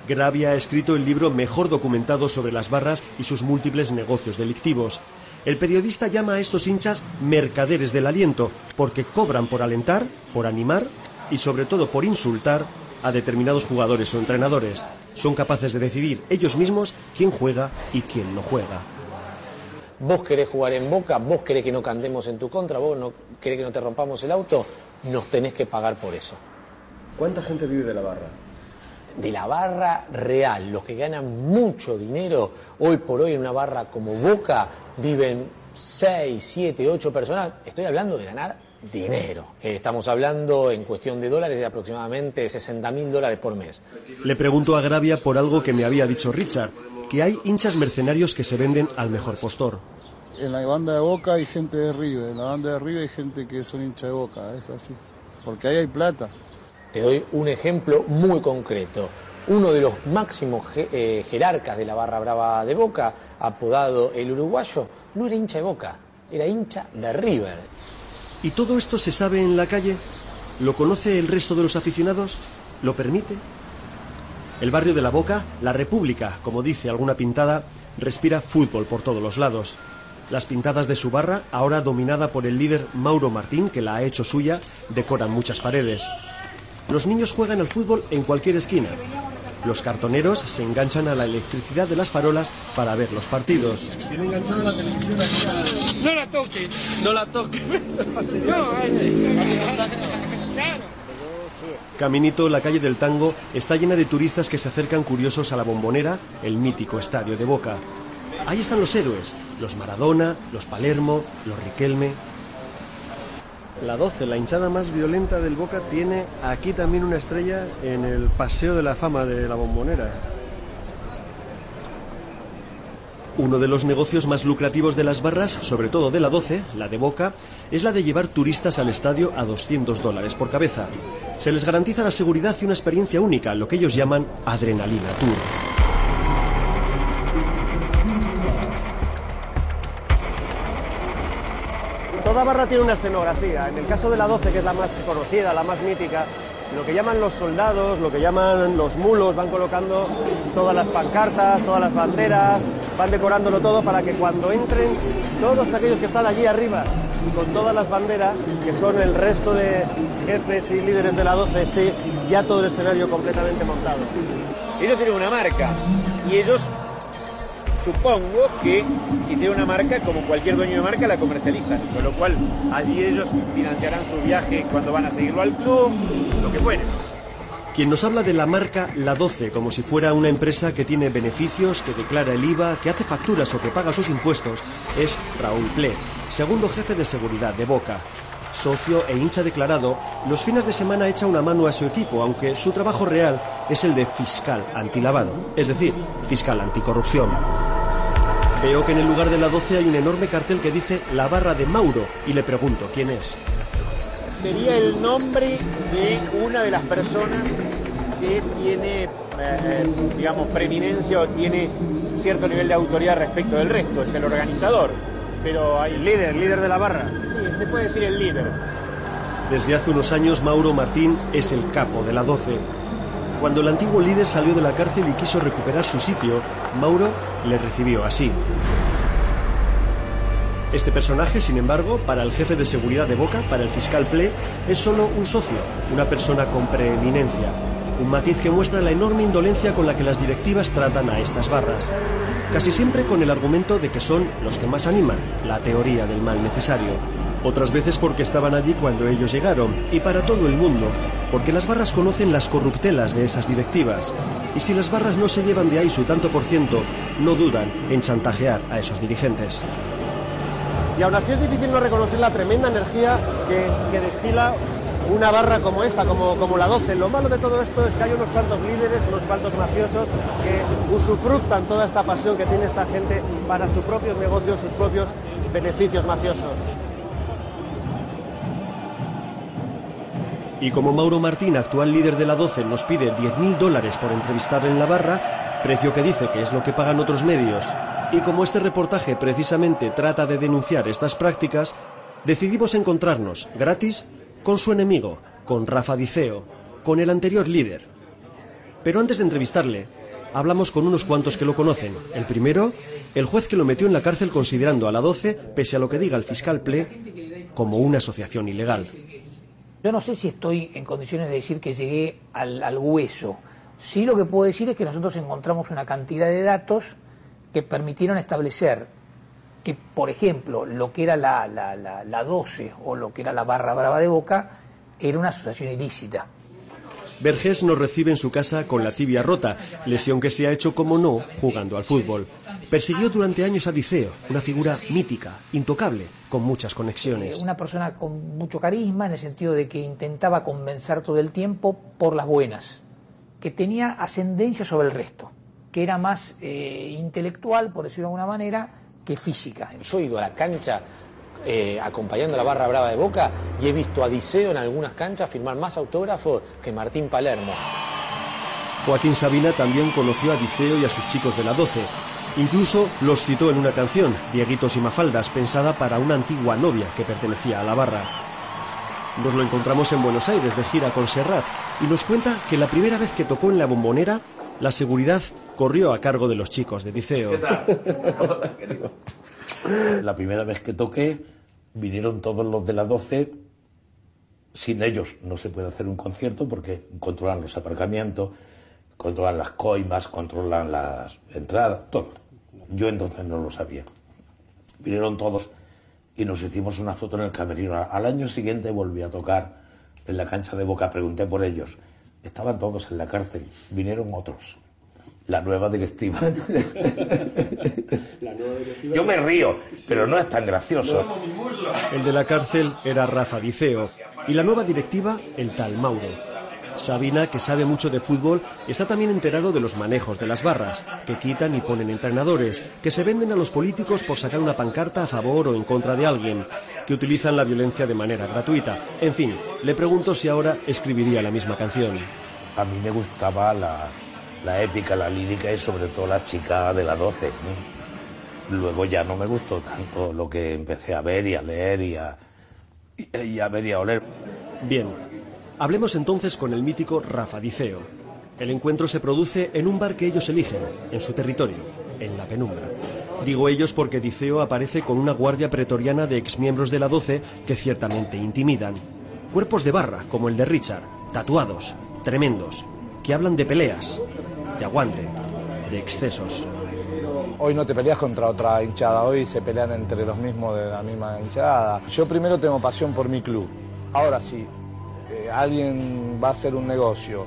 Gravia ha escrito el libro mejor documentado sobre las barras y sus múltiples negocios delictivos. El periodista llama a estos hinchas mercaderes del aliento, porque cobran por alentar, por animar y sobre todo por insultar a determinados jugadores o entrenadores. Son capaces de decidir ellos mismos quién juega y quién no juega.
Vos querés jugar en boca, vos querés que no cantemos en tu contra, vos no querés que no te rompamos el auto, nos tenés que pagar por eso.
¿Cuánta gente vive de la barra?
de la barra real, los que ganan mucho dinero, hoy por hoy en una barra como Boca viven 6, 7, 8 personas, estoy hablando de ganar dinero. Eh, Estamos hablando en cuestión de dólares de aproximadamente 60 mil dólares por mes.
Le pregunto a Gravia por algo que me había dicho Richard, que hay hinchas mercenarios que se venden al mejor postor.
En la banda de Boca hay gente de River, en la banda de River hay gente que son hinchas de Boca, es así. Porque ahí hay plata.
Te doy un ejemplo muy concreto. Uno de los máximos eh, jerarcas de la barra brava de Boca, apodado el uruguayo, no era hincha de Boca, era hincha de River.
¿Y todo esto se sabe en la calle? ¿Lo conoce el resto de los aficionados? ¿Lo permite? El barrio de la Boca, la República, como dice alguna pintada, respira fútbol por todos los lados. Las pintadas de su barra, ahora dominada por el líder Mauro Martín, que la ha hecho suya, decoran muchas paredes. Los niños juegan al fútbol en cualquier esquina. Los cartoneros se enganchan a la electricidad de las farolas para ver los partidos.
Tiene enganchada la televisión aquí.
No la toques.
No la toques. *laughs*
Caminito, la calle del Tango, está llena de turistas que se acercan curiosos a la bombonera, el mítico estadio de Boca. Ahí están los héroes, los Maradona, los Palermo, los Riquelme.
La 12, la hinchada más violenta del Boca, tiene aquí también una estrella en el Paseo de la Fama de la Bombonera.
Uno de los negocios más lucrativos de las barras, sobre todo de la 12, la de Boca, es la de llevar turistas al estadio a 200 dólares por cabeza. Se les garantiza la seguridad y una experiencia única, lo que ellos llaman Adrenalina Tour.
Toda barra tiene una escenografía. En el caso de la 12, que es la más conocida, la más mítica, lo que llaman los soldados, lo que llaman los mulos, van colocando todas las pancartas, todas las banderas, van decorándolo todo para que cuando entren todos aquellos que están allí arriba con todas las banderas, que son el resto de jefes y líderes de la 12, esté ya todo el escenario completamente montado.
Ellos tienen una marca y ellos supongo que si tienen una marca, como cualquier dueño de marca, la comercializan. Con lo cual, allí ellos financiarán su viaje cuando van a seguirlo al club, lo que fuera.
Quien nos habla de la marca La 12 como si fuera una empresa que tiene beneficios, que declara el IVA, que hace facturas o que paga sus impuestos, es Raúl Ple, segundo jefe de seguridad de Boca. Socio e hincha declarado, los fines de semana echa una mano a su equipo, aunque su trabajo real es el de fiscal antilavado, es decir, fiscal anticorrupción. Veo que en el lugar de la 12 hay un enorme cartel que dice La Barra de Mauro y le pregunto quién es.
Sería el nombre de una de las personas que tiene, eh, digamos, preeminencia o tiene cierto nivel de autoridad respecto del resto. Es el organizador. Pero hay...
Líder, líder de la barra.
Sí, se puede decir el líder.
Desde hace unos años Mauro Martín es el capo de la 12. Cuando el antiguo líder salió de la cárcel y quiso recuperar su sitio, Mauro le recibió así. Este personaje, sin embargo, para el jefe de seguridad de Boca, para el fiscal Ple, es solo un socio, una persona con preeminencia. Un matiz que muestra la enorme indolencia con la que las directivas tratan a estas barras. Casi siempre con el argumento de que son los que más animan, la teoría del mal necesario. Otras veces porque estaban allí cuando ellos llegaron, y para todo el mundo, porque las barras conocen las corruptelas de esas directivas. Y si las barras no se llevan de ahí su tanto por ciento, no dudan en chantajear a esos dirigentes.
Y aún así es difícil no reconocer la tremenda energía que, que desfila una barra como esta, como, como la 12. Lo malo de todo esto es que hay unos cuantos líderes, unos cuantos mafiosos que usufructan toda esta pasión que tiene esta gente para sus propios negocios, sus propios beneficios mafiosos.
Y como Mauro Martín, actual líder de la 12, nos pide 10.000 dólares por entrevistarle en la barra, precio que dice que es lo que pagan otros medios, y como este reportaje precisamente trata de denunciar estas prácticas, decidimos encontrarnos gratis con su enemigo, con Rafa Diceo, con el anterior líder. Pero antes de entrevistarle, hablamos con unos cuantos que lo conocen. El primero, el juez que lo metió en la cárcel considerando a la 12, pese a lo que diga el fiscal Ple, como una asociación ilegal.
Yo no sé si estoy en condiciones de decir que llegué al, al hueso. Sí lo que puedo decir es que nosotros encontramos una cantidad de datos que permitieron establecer que, por ejemplo, lo que era la, la, la, la 12 o lo que era la barra brava de Boca era una asociación ilícita.
Vergés nos recibe en su casa con la tibia rota, lesión que se ha hecho, como no, jugando al fútbol. Persiguió durante años a Diceo, una figura mítica, intocable, con muchas conexiones.
Eh, una persona con mucho carisma en el sentido de que intentaba convencer todo el tiempo por las buenas, que tenía ascendencia sobre el resto, que era más eh, intelectual, por decirlo de alguna manera, que física.
Yo he ido a la cancha eh, acompañando a la barra brava de Boca y he visto a Diceo en algunas canchas firmar más autógrafos que Martín Palermo.
Joaquín Sabina también conoció a Diceo y a sus chicos de la 12. Incluso los citó en una canción, Dieguitos y Mafaldas, pensada para una antigua novia que pertenecía a la barra. Nos lo encontramos en Buenos Aires de gira con Serrat y nos cuenta que la primera vez que tocó en la bombonera, la seguridad corrió a cargo de los chicos de Diceo. *laughs*
La primera vez que toqué, vinieron todos los de la 12. Sin ellos no se puede hacer un concierto porque controlan los aparcamientos, controlan las coimas, controlan las entradas, todo. Yo entonces no lo sabía. Vinieron todos y nos hicimos una foto en el camerino. Al año siguiente volví a tocar en la cancha de Boca, pregunté por ellos. Estaban todos en la cárcel, vinieron otros. *laughs* La nueva directiva. Yo me río, pero no es tan gracioso.
El de la cárcel era Rafa Diceo y la nueva directiva el tal Mauro. Sabina, que sabe mucho de fútbol, está también enterado de los manejos de las barras, que quitan y ponen entrenadores, que se venden a los políticos por sacar una pancarta a favor o en contra de alguien, que utilizan la violencia de manera gratuita. En fin, le pregunto si ahora escribiría la misma canción.
A mí me gustaba la, la épica, la lírica y sobre todo la chica de la 12. ¿no? Luego ya no me gustó tanto lo que empecé a ver y a leer y a, y a ver y a oler.
Bien, hablemos entonces con el mítico Rafa Diceo. El encuentro se produce en un bar que ellos eligen, en su territorio, en la penumbra. Digo ellos porque Diceo aparece con una guardia pretoriana de exmiembros de la 12 que ciertamente intimidan. Cuerpos de barra, como el de Richard, tatuados, tremendos, que hablan de peleas, de aguante, de excesos.
Hoy no te peleas contra otra hinchada, hoy se pelean entre los mismos de la misma hinchada. Yo primero tengo pasión por mi club. Ahora sí, eh, alguien va a hacer un negocio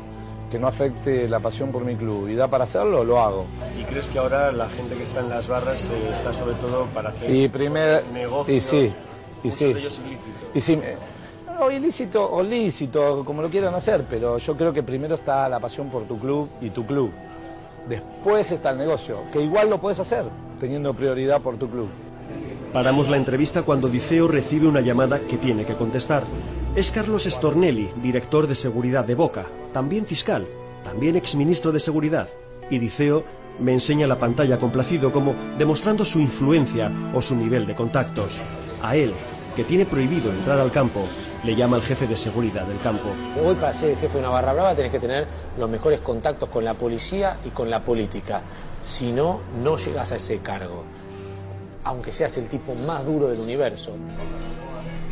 que no afecte la pasión por mi club y da para hacerlo, lo hago.
¿Y crees que ahora la gente que está en las barras eh, está sobre todo para hacer
Y primer,
negocios?
y sí, y
muchos
sí.
de ellos ilícitos?
Y sí, eh, o ilícito o lícito, como lo quieran hacer, pero yo creo que primero está la pasión por tu club y tu club. Después está el negocio, que igual lo puedes hacer teniendo prioridad por tu club.
Paramos la entrevista cuando Diceo recibe una llamada que tiene que contestar. Es Carlos Stornelli, director de seguridad de Boca, también fiscal, también exministro de seguridad. Y Diceo me enseña la pantalla complacido como demostrando su influencia o su nivel de contactos. A él, que tiene prohibido entrar al campo, le llama el jefe de seguridad del campo.
Hoy para ser jefe de una barra brava tenés que tener los mejores contactos con la policía y con la política. Si no, no llegas a ese cargo. Aunque seas el tipo más duro del universo.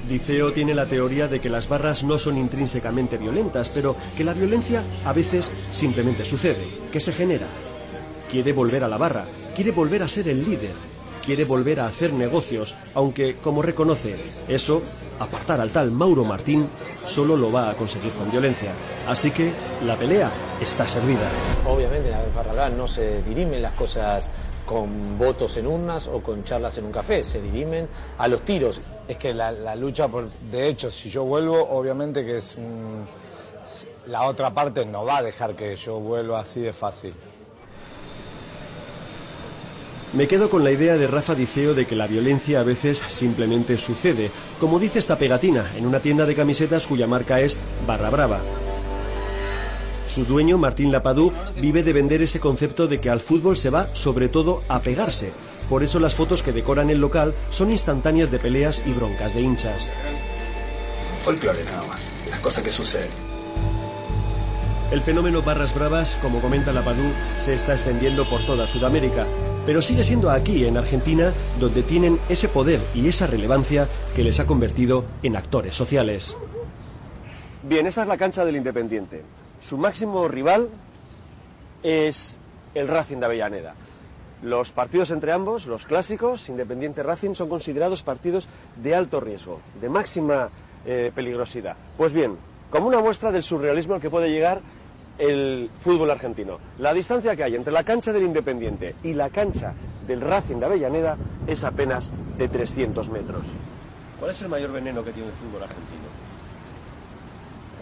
Diceo tiene la teoría de que las barras no son intrínsecamente violentas, pero que la violencia a veces simplemente sucede, que se genera. Quiere volver a la barra, quiere volver a ser el líder, quiere volver a hacer negocios, aunque, como reconoce, eso, apartar al tal Mauro Martín, solo lo va a conseguir con violencia. Así que la pelea está servida.
Obviamente en la no se dirimen las cosas con votos en urnas o con charlas en un café, se dirimen a los tiros.
Es que la, la lucha, por, de hecho, si yo vuelvo, obviamente que es la otra parte no va a dejar que yo vuelva así de fácil.
Me quedo con la idea de Rafa Diceo de que la violencia a veces simplemente sucede, como dice esta pegatina en una tienda de camisetas cuya marca es Barra Brava. Su dueño, Martín Lapadú, vive de vender ese concepto de que al fútbol se va sobre todo a pegarse. Por eso las fotos que decoran el local son instantáneas de peleas y broncas de hinchas.
Folclore nada más, las cosas que suceden.
El fenómeno Barras Bravas, como comenta Lapadú, se está extendiendo por toda Sudamérica, pero sigue siendo aquí, en Argentina, donde tienen ese poder y esa relevancia que les ha convertido en actores sociales. Bien, esta es la cancha del Independiente. Su máximo rival es el Racing de Avellaneda. Los partidos entre ambos, los clásicos, Independiente Racing, son considerados partidos de alto riesgo, de máxima eh, peligrosidad. Pues bien, como una muestra del surrealismo al que puede llegar el fútbol argentino, la distancia que hay entre la cancha del Independiente y la cancha del Racing de Avellaneda es apenas de 300 metros. ¿Cuál es el mayor veneno que tiene el fútbol argentino?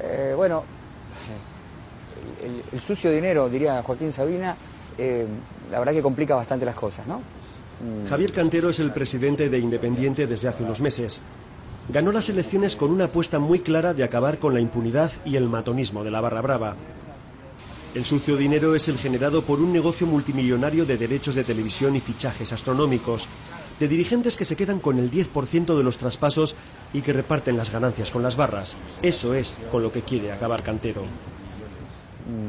Eh, bueno, el, el- el sucio dinero, diría Joaquín Sabina, eh, la verdad que complica bastante las cosas, ¿no? Mm.
Javier Cantero es el presidente de Independiente desde hace unos meses. Ganó las elecciones con una apuesta muy clara de acabar con la impunidad y el matonismo de la barra brava. El sucio dinero es el generado por un negocio multimillonario de derechos de televisión y fichajes astronómicos, de dirigentes que se quedan con el 10% de los traspasos y que reparten las ganancias con las barras. Eso es con lo que quiere acabar Cantero.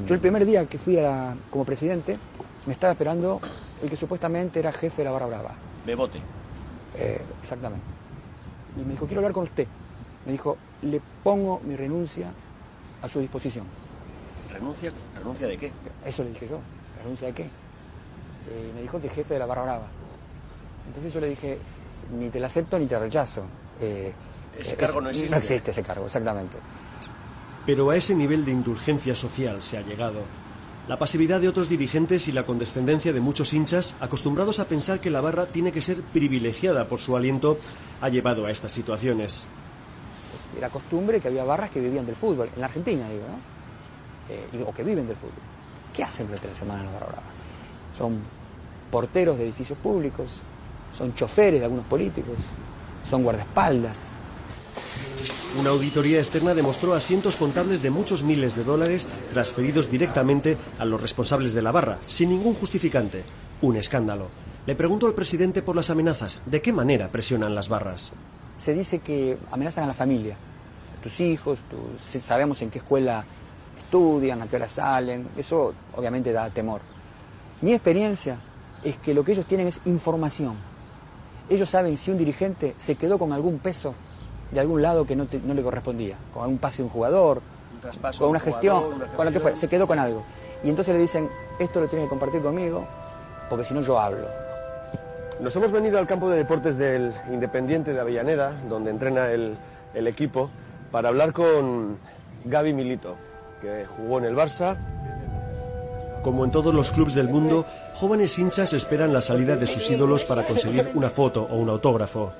Yo el primer día que fui a la- como presidente, me estaba esperando el que supuestamente era jefe de la Barra Brava.
Bebote.
Eh, exactamente. Y me dijo, quiero hablar con usted. Me dijo, le pongo mi renuncia a su disposición.
¿Renuncia? ¿Renuncia de qué?
Eso le dije yo. ¿Renuncia de qué? Eh, me dijo que jefe de la Barra Brava. Entonces yo le dije, ni te la acepto ni te la rechazo. Eh,
Ese
eh,
cargo no existe.
No existe ese cargo, exactamente.
Pero a ese nivel de indulgencia social se ha llegado. La pasividad de otros dirigentes y la condescendencia de muchos hinchas, acostumbrados a pensar que la barra tiene que ser privilegiada por su aliento, ha llevado a estas situaciones.
Era costumbre que había barras que vivían del fútbol, en la Argentina digo, ¿no? Eh, o que viven del fútbol. ¿Qué hacen durante la semana en la barra brava? Son porteros de edificios públicos, son choferes de algunos políticos, son guardaespaldas,
una auditoría externa demostró asientos contables de muchos miles de dólares transferidos directamente a los responsables de la barra, sin ningún justificante. Un escándalo. Le preguntó al presidente por las amenazas. ¿De qué manera presionan las barras?
Se dice que amenazan a la familia, a tus hijos, sabemos en qué escuela estudian, a qué hora salen. Eso obviamente da temor. Mi experiencia es que lo que ellos tienen es información. Ellos saben si un dirigente se quedó con algún peso de algún lado que no, no le correspondía, con un pase de un jugador, con una gestión, con lo que fuera, se quedó con algo. Y entonces le dicen, esto lo tienes que compartir conmigo, porque si no yo hablo.
Nos hemos venido al campo de deportes del Independiente de Avellaneda, donde entrena el, el equipo, para hablar con Gaby Milito, que jugó en el Barça.
Como en todos los clubes del mundo, jóvenes hinchas esperan la salida de sus ídolos para conseguir una foto o un autógrafo.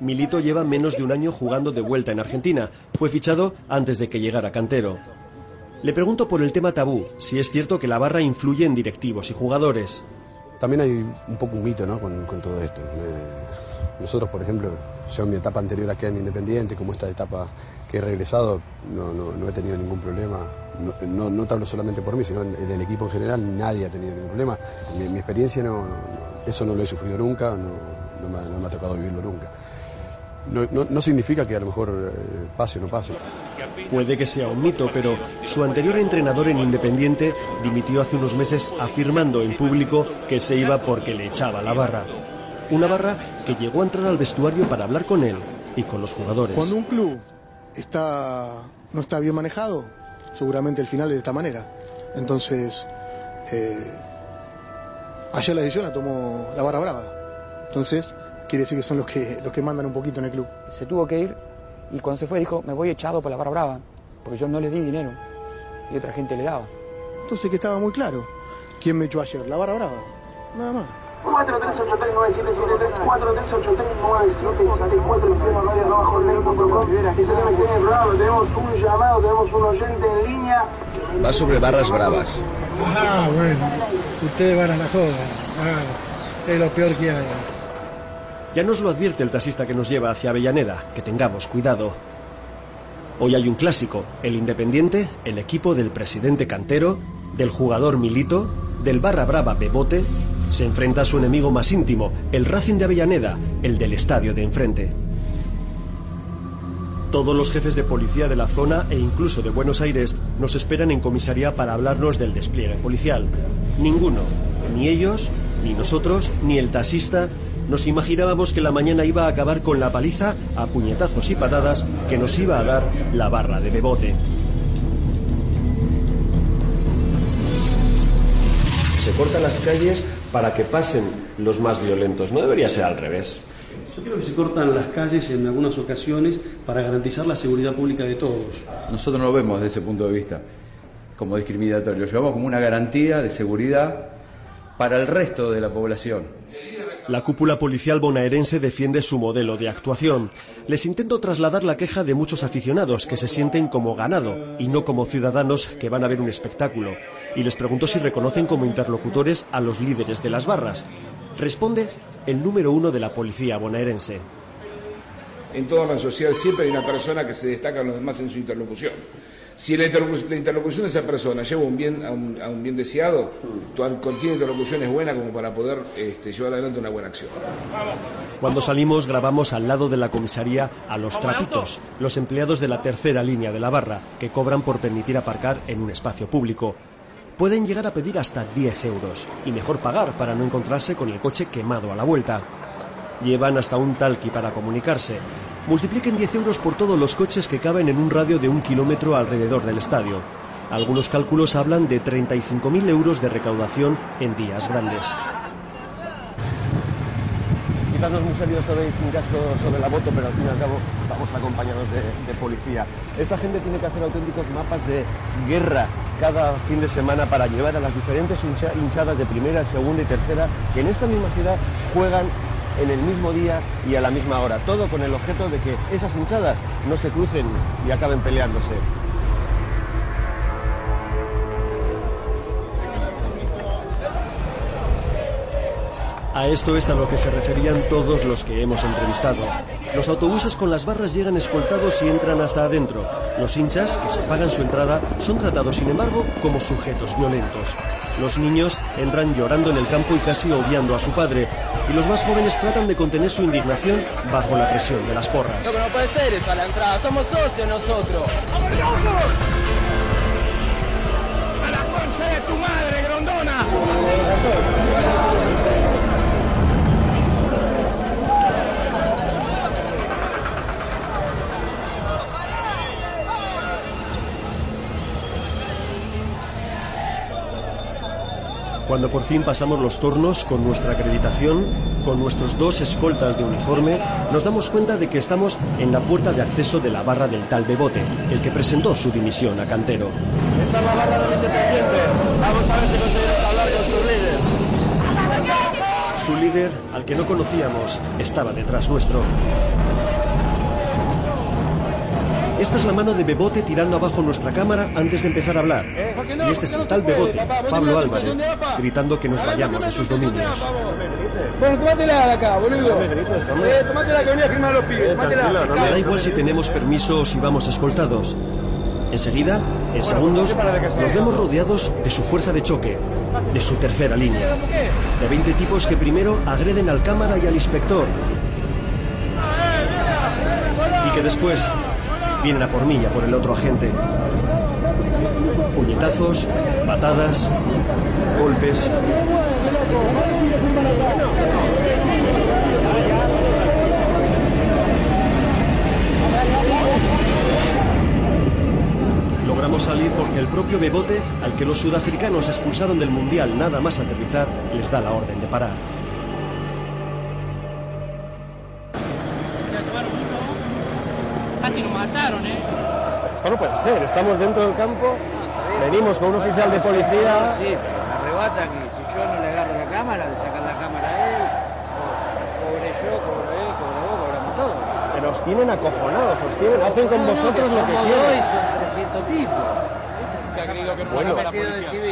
Milito lleva menos de un año jugando de vuelta en Argentina. Fue fichado antes de que llegara Cantero. Le pregunto por el tema tabú, si es cierto que la barra influye en directivos y jugadores.
También hay un poco un mito ¿no? con, todo esto. Nosotros, por ejemplo, yo en mi etapa anterior aquí en Independiente, como esta etapa que he regresado, no, he tenido ningún problema. No, te hablo solamente por mí, sino en, el equipo en general, nadie ha tenido ningún problema. Mi, mi experiencia, no, eso no lo he sufrido nunca, no me ha tocado vivirlo nunca no, significa que a lo mejor eh, pase o no pase.
Puede que sea un mito, pero su anterior entrenador en Independiente dimitió hace unos meses afirmando en público que se iba porque le echaba la barra. Una barra que llegó a entrar al vestuario para hablar con él y con los jugadores.
Cuando un club está, no está bien manejado, seguramente el final es de esta manera. Entonces, eh, ayer la decisión la tomó la barra brava. Entonces, quiere decir que son los que, los que mandan un poquito en el club.
Se tuvo que ir y cuando se fue dijo, me voy echado por la barra brava, porque yo no les di dinero y otra gente le daba.
Entonces que estaba muy claro. ¿Quién me echó ayer? La barra brava. Nada más.
43839773, 43839774 tenemos un llamado, tenemos un oyente en línea.
Va sobre barras bravas.
Ah, bueno, ustedes van a la joda, ah, es lo peor que hay.
Ya nos lo advierte el taxista que nos lleva hacia Avellaneda, que tengamos cuidado. Hoy hay un clásico, el Independiente, el equipo del presidente Cantero, del jugador Milito, del barra brava Bebote, se enfrenta a su enemigo más íntimo, el Racing de Avellaneda, el del estadio de enfrente. Todos los jefes de policía de la zona e incluso de Buenos Aires nos esperan en comisaría para hablarnos del despliegue policial. Ninguno, ni ellos, ni nosotros, ni el taxista, nos imaginábamos que la mañana iba a acabar con la paliza a puñetazos y patadas que nos iba a dar la barra de Bebote. Se cortan las calles para que pasen los más violentos. No debería ser al revés.
Yo creo que se cortan las calles en algunas ocasiones para garantizar la seguridad pública de todos.
Nosotros no lo vemos desde ese punto de vista como discriminatorio, lo llevamos como una garantía de seguridad para el resto de la población.
La cúpula policial bonaerense defiende su modelo de actuación. Les intento trasladar la queja de muchos aficionados que se sienten como ganado y no como ciudadanos que van a ver un espectáculo. Y les pregunto si reconocen como interlocutores a los líderes de las barras. Responde el número uno de la policía bonaerense.
En toda la sociedad siempre hay una persona que se destaca a los demás en su interlocución. Si la interlocución, de esa persona lleva un bien, a, un, bien deseado, cualquier interlocución es buena como para poder este, llevar adelante una buena acción.
Cuando salimos grabamos al lado de la comisaría a los trapitos, los empleados de la tercera línea de la barra, que cobran por permitir aparcar en un espacio público. Pueden llegar a pedir hasta 10 euros, y mejor pagar para no encontrarse con el coche quemado a la vuelta. Llevan hasta un talqui para comunicarse, Multipliquen 10 euros por todos los coches que caben en un radio de un kilómetro alrededor del estadio. Algunos cálculos hablan de 35.000 euros de recaudación en días grandes.
Quizás no es muy serio esto sin casco sobre la moto, pero al fin y al cabo bajos acompañados de, policía. Esta gente tiene que hacer auténticos mapas de guerra cada fin de semana para llevar a las diferentes hincha- hinchadas de primera, segunda y tercera que en esta misma ciudad juegan en el mismo día y a la misma hora. Todo con el objeto de que esas hinchadas no se crucen y acaben peleándose.
A esto es a lo que se referían todos los que hemos entrevistado. Los autobuses con las barras llegan escoltados y entran hasta adentro. Los hinchas, que se pagan su entrada, son tratados, sin embargo, como sujetos violentos. Los niños entran llorando en el campo y casi odiando a su padre. Y los más jóvenes tratan de contener su indignación bajo la presión de las porras.
Lo que no puede ser es a la entrada, somos socios nosotros.
¡A la concha de tu madre, grondona!
Cuando por fin pasamos los turnos con nuestra acreditación, con nuestros dos escoltas de uniforme, nos damos cuenta de que estamos en la puerta de acceso de la barra del tal Bebote, el que presentó su dimisión a Cantero.
Esta es la barra del Independiente. Vamos a ver si conseguimos hablar con su líder.
Su líder, al que no conocíamos, estaba detrás nuestro. Esta es la mano de Bebote tirando abajo nuestra cámara antes de empezar a hablar. Y este es el tal Bebote, Pablo Álvarez, gritando que nos vayamos de sus dominios.
Bueno, tomátela de acá, boludo. Eh, tomátela que venía a firmar los pibes. Tomátela.
Me da igual si tenemos permiso o si vamos escoltados. Enseguida, en segundos, nos vemos rodeados de su fuerza de choque, de su tercera línea. De 20 tipos que primero agreden al cámara y al inspector. Y que después vienen a por mí y a por el otro agente. Puñetazos, patadas, golpes. Logramos salir porque el propio Bebote, al que los sudafricanos expulsaron del Mundial nada más aterrizar, les da la orden de parar.
Esto no puede ser. Estamos dentro del campo, venimos con un oficial de policía.
Sí, arrebatan y si yo no le agarro la cámara, le sacan la cámara a él. co- Cobre yo, cobre él, cobre vos, cobramos todos.
Pero os tienen acojonados, os tienen, hacen con vosotros lo que quieren.
dos y son 300 tipos.
Que
Bueno,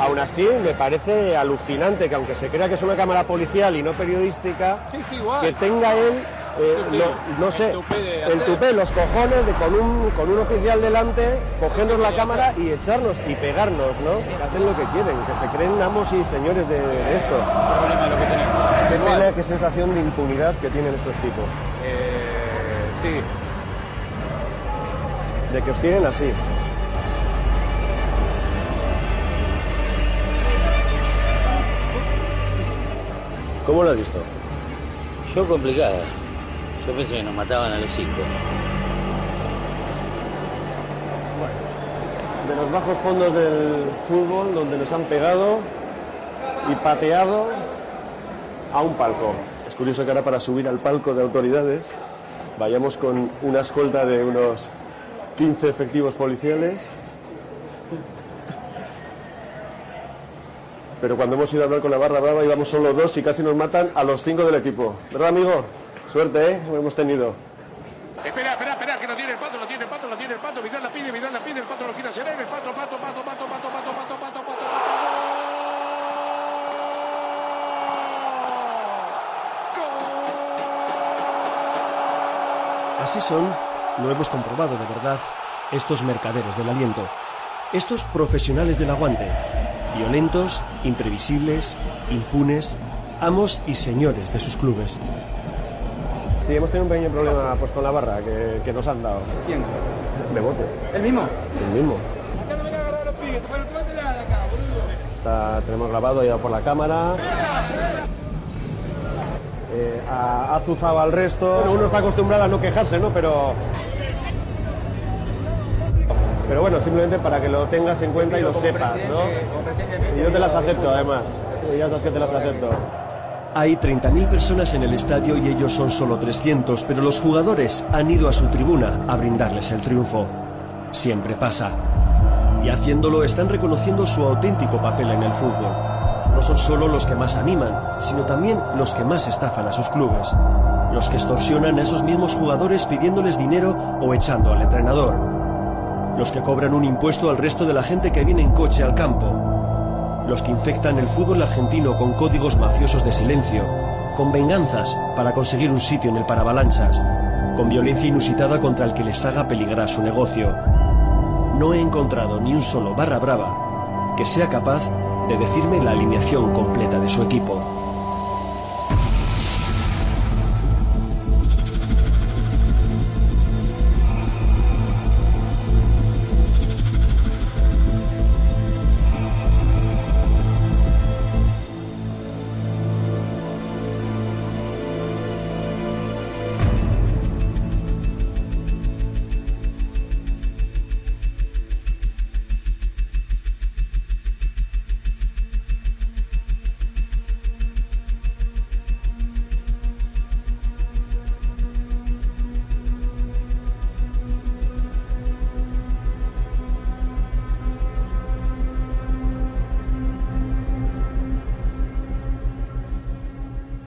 aún así me parece alucinante que aunque se crea que es una cámara policial y no periodística,
Sí, sí, igual.
que tenga él, eh,
Sí, sí,
no, no sé,
el tupé de
el
hacer.
tupé, los cojones de con un, con un oficial delante, cogernos la cámara y echarnos y pegarnos, ¿no? Que hacen lo que quieren, que se creen amos y señores de, de esto.
problema lo que tenemos.
Qué pena, qué sensación de impunidad que tienen estos tipos.
Eh, sí.
De que os tienen así. ¿Cómo lo has visto?
Yo complicada. Yo pensé que nos mataban a los cinco.
de los bajos fondos del fútbol donde nos han pegado y pateado a un palco. Es curioso que ahora para subir al palco de autoridades vayamos con una escolta de unos 15 efectivos policiales. Pero cuando hemos ido a hablar con la barra brava íbamos solo dos y casi nos matan a los cinco del equipo. ¿Verdad, amigo? Suerte, ¿eh? Hemos tenido.
Espera, espera, espera, que lo tiene el pato, lo tiene el pato, lo tiene el pato. Vidal la pide, Vidal la pide, el pato lo quiere hacer el pato, pato, pato, pato, pato, pato, pato, pato, pato,
Así son, lo hemos comprobado de verdad, estos mercaderes del aliento, estos profesionales del aguante, violentos, imprevisibles, impunes, amos y señores de sus clubes.
Sí, hemos tenido un pequeño problema pues, con la barra que, que nos han dado.
¿Quién?
Bebote.
¿El mismo?
El mismo. Está, tenemos grabado, ha ido por la cámara. Eh, ha, ha azuzado al resto. Bueno, uno está acostumbrado a no quejarse, ¿no? Pero. Pero bueno, simplemente para que lo tengas en cuenta y lo sepas, ¿no? Y yo te las acepto, además. Y ya sabes que te las acepto.
Hay 30.000 personas en el estadio y ellos son solo 300, pero los jugadores han ido a su tribuna a brindarles el triunfo. Siempre pasa. Y haciéndolo están reconociendo su auténtico papel en el fútbol. No son solo los que más animan, sino también los que más estafan a sus clubes. Los que extorsionan a esos mismos jugadores pidiéndoles dinero o echando al entrenador. Los que cobran un impuesto al resto de la gente que viene en coche al campo. Los que infectan el fútbol argentino con códigos mafiosos de silencio, con venganzas para conseguir un sitio en el paravalanchas, con violencia inusitada contra el que les haga peligrar su negocio. No he encontrado ni un solo barra brava que sea capaz de decirme la alineación completa de su equipo.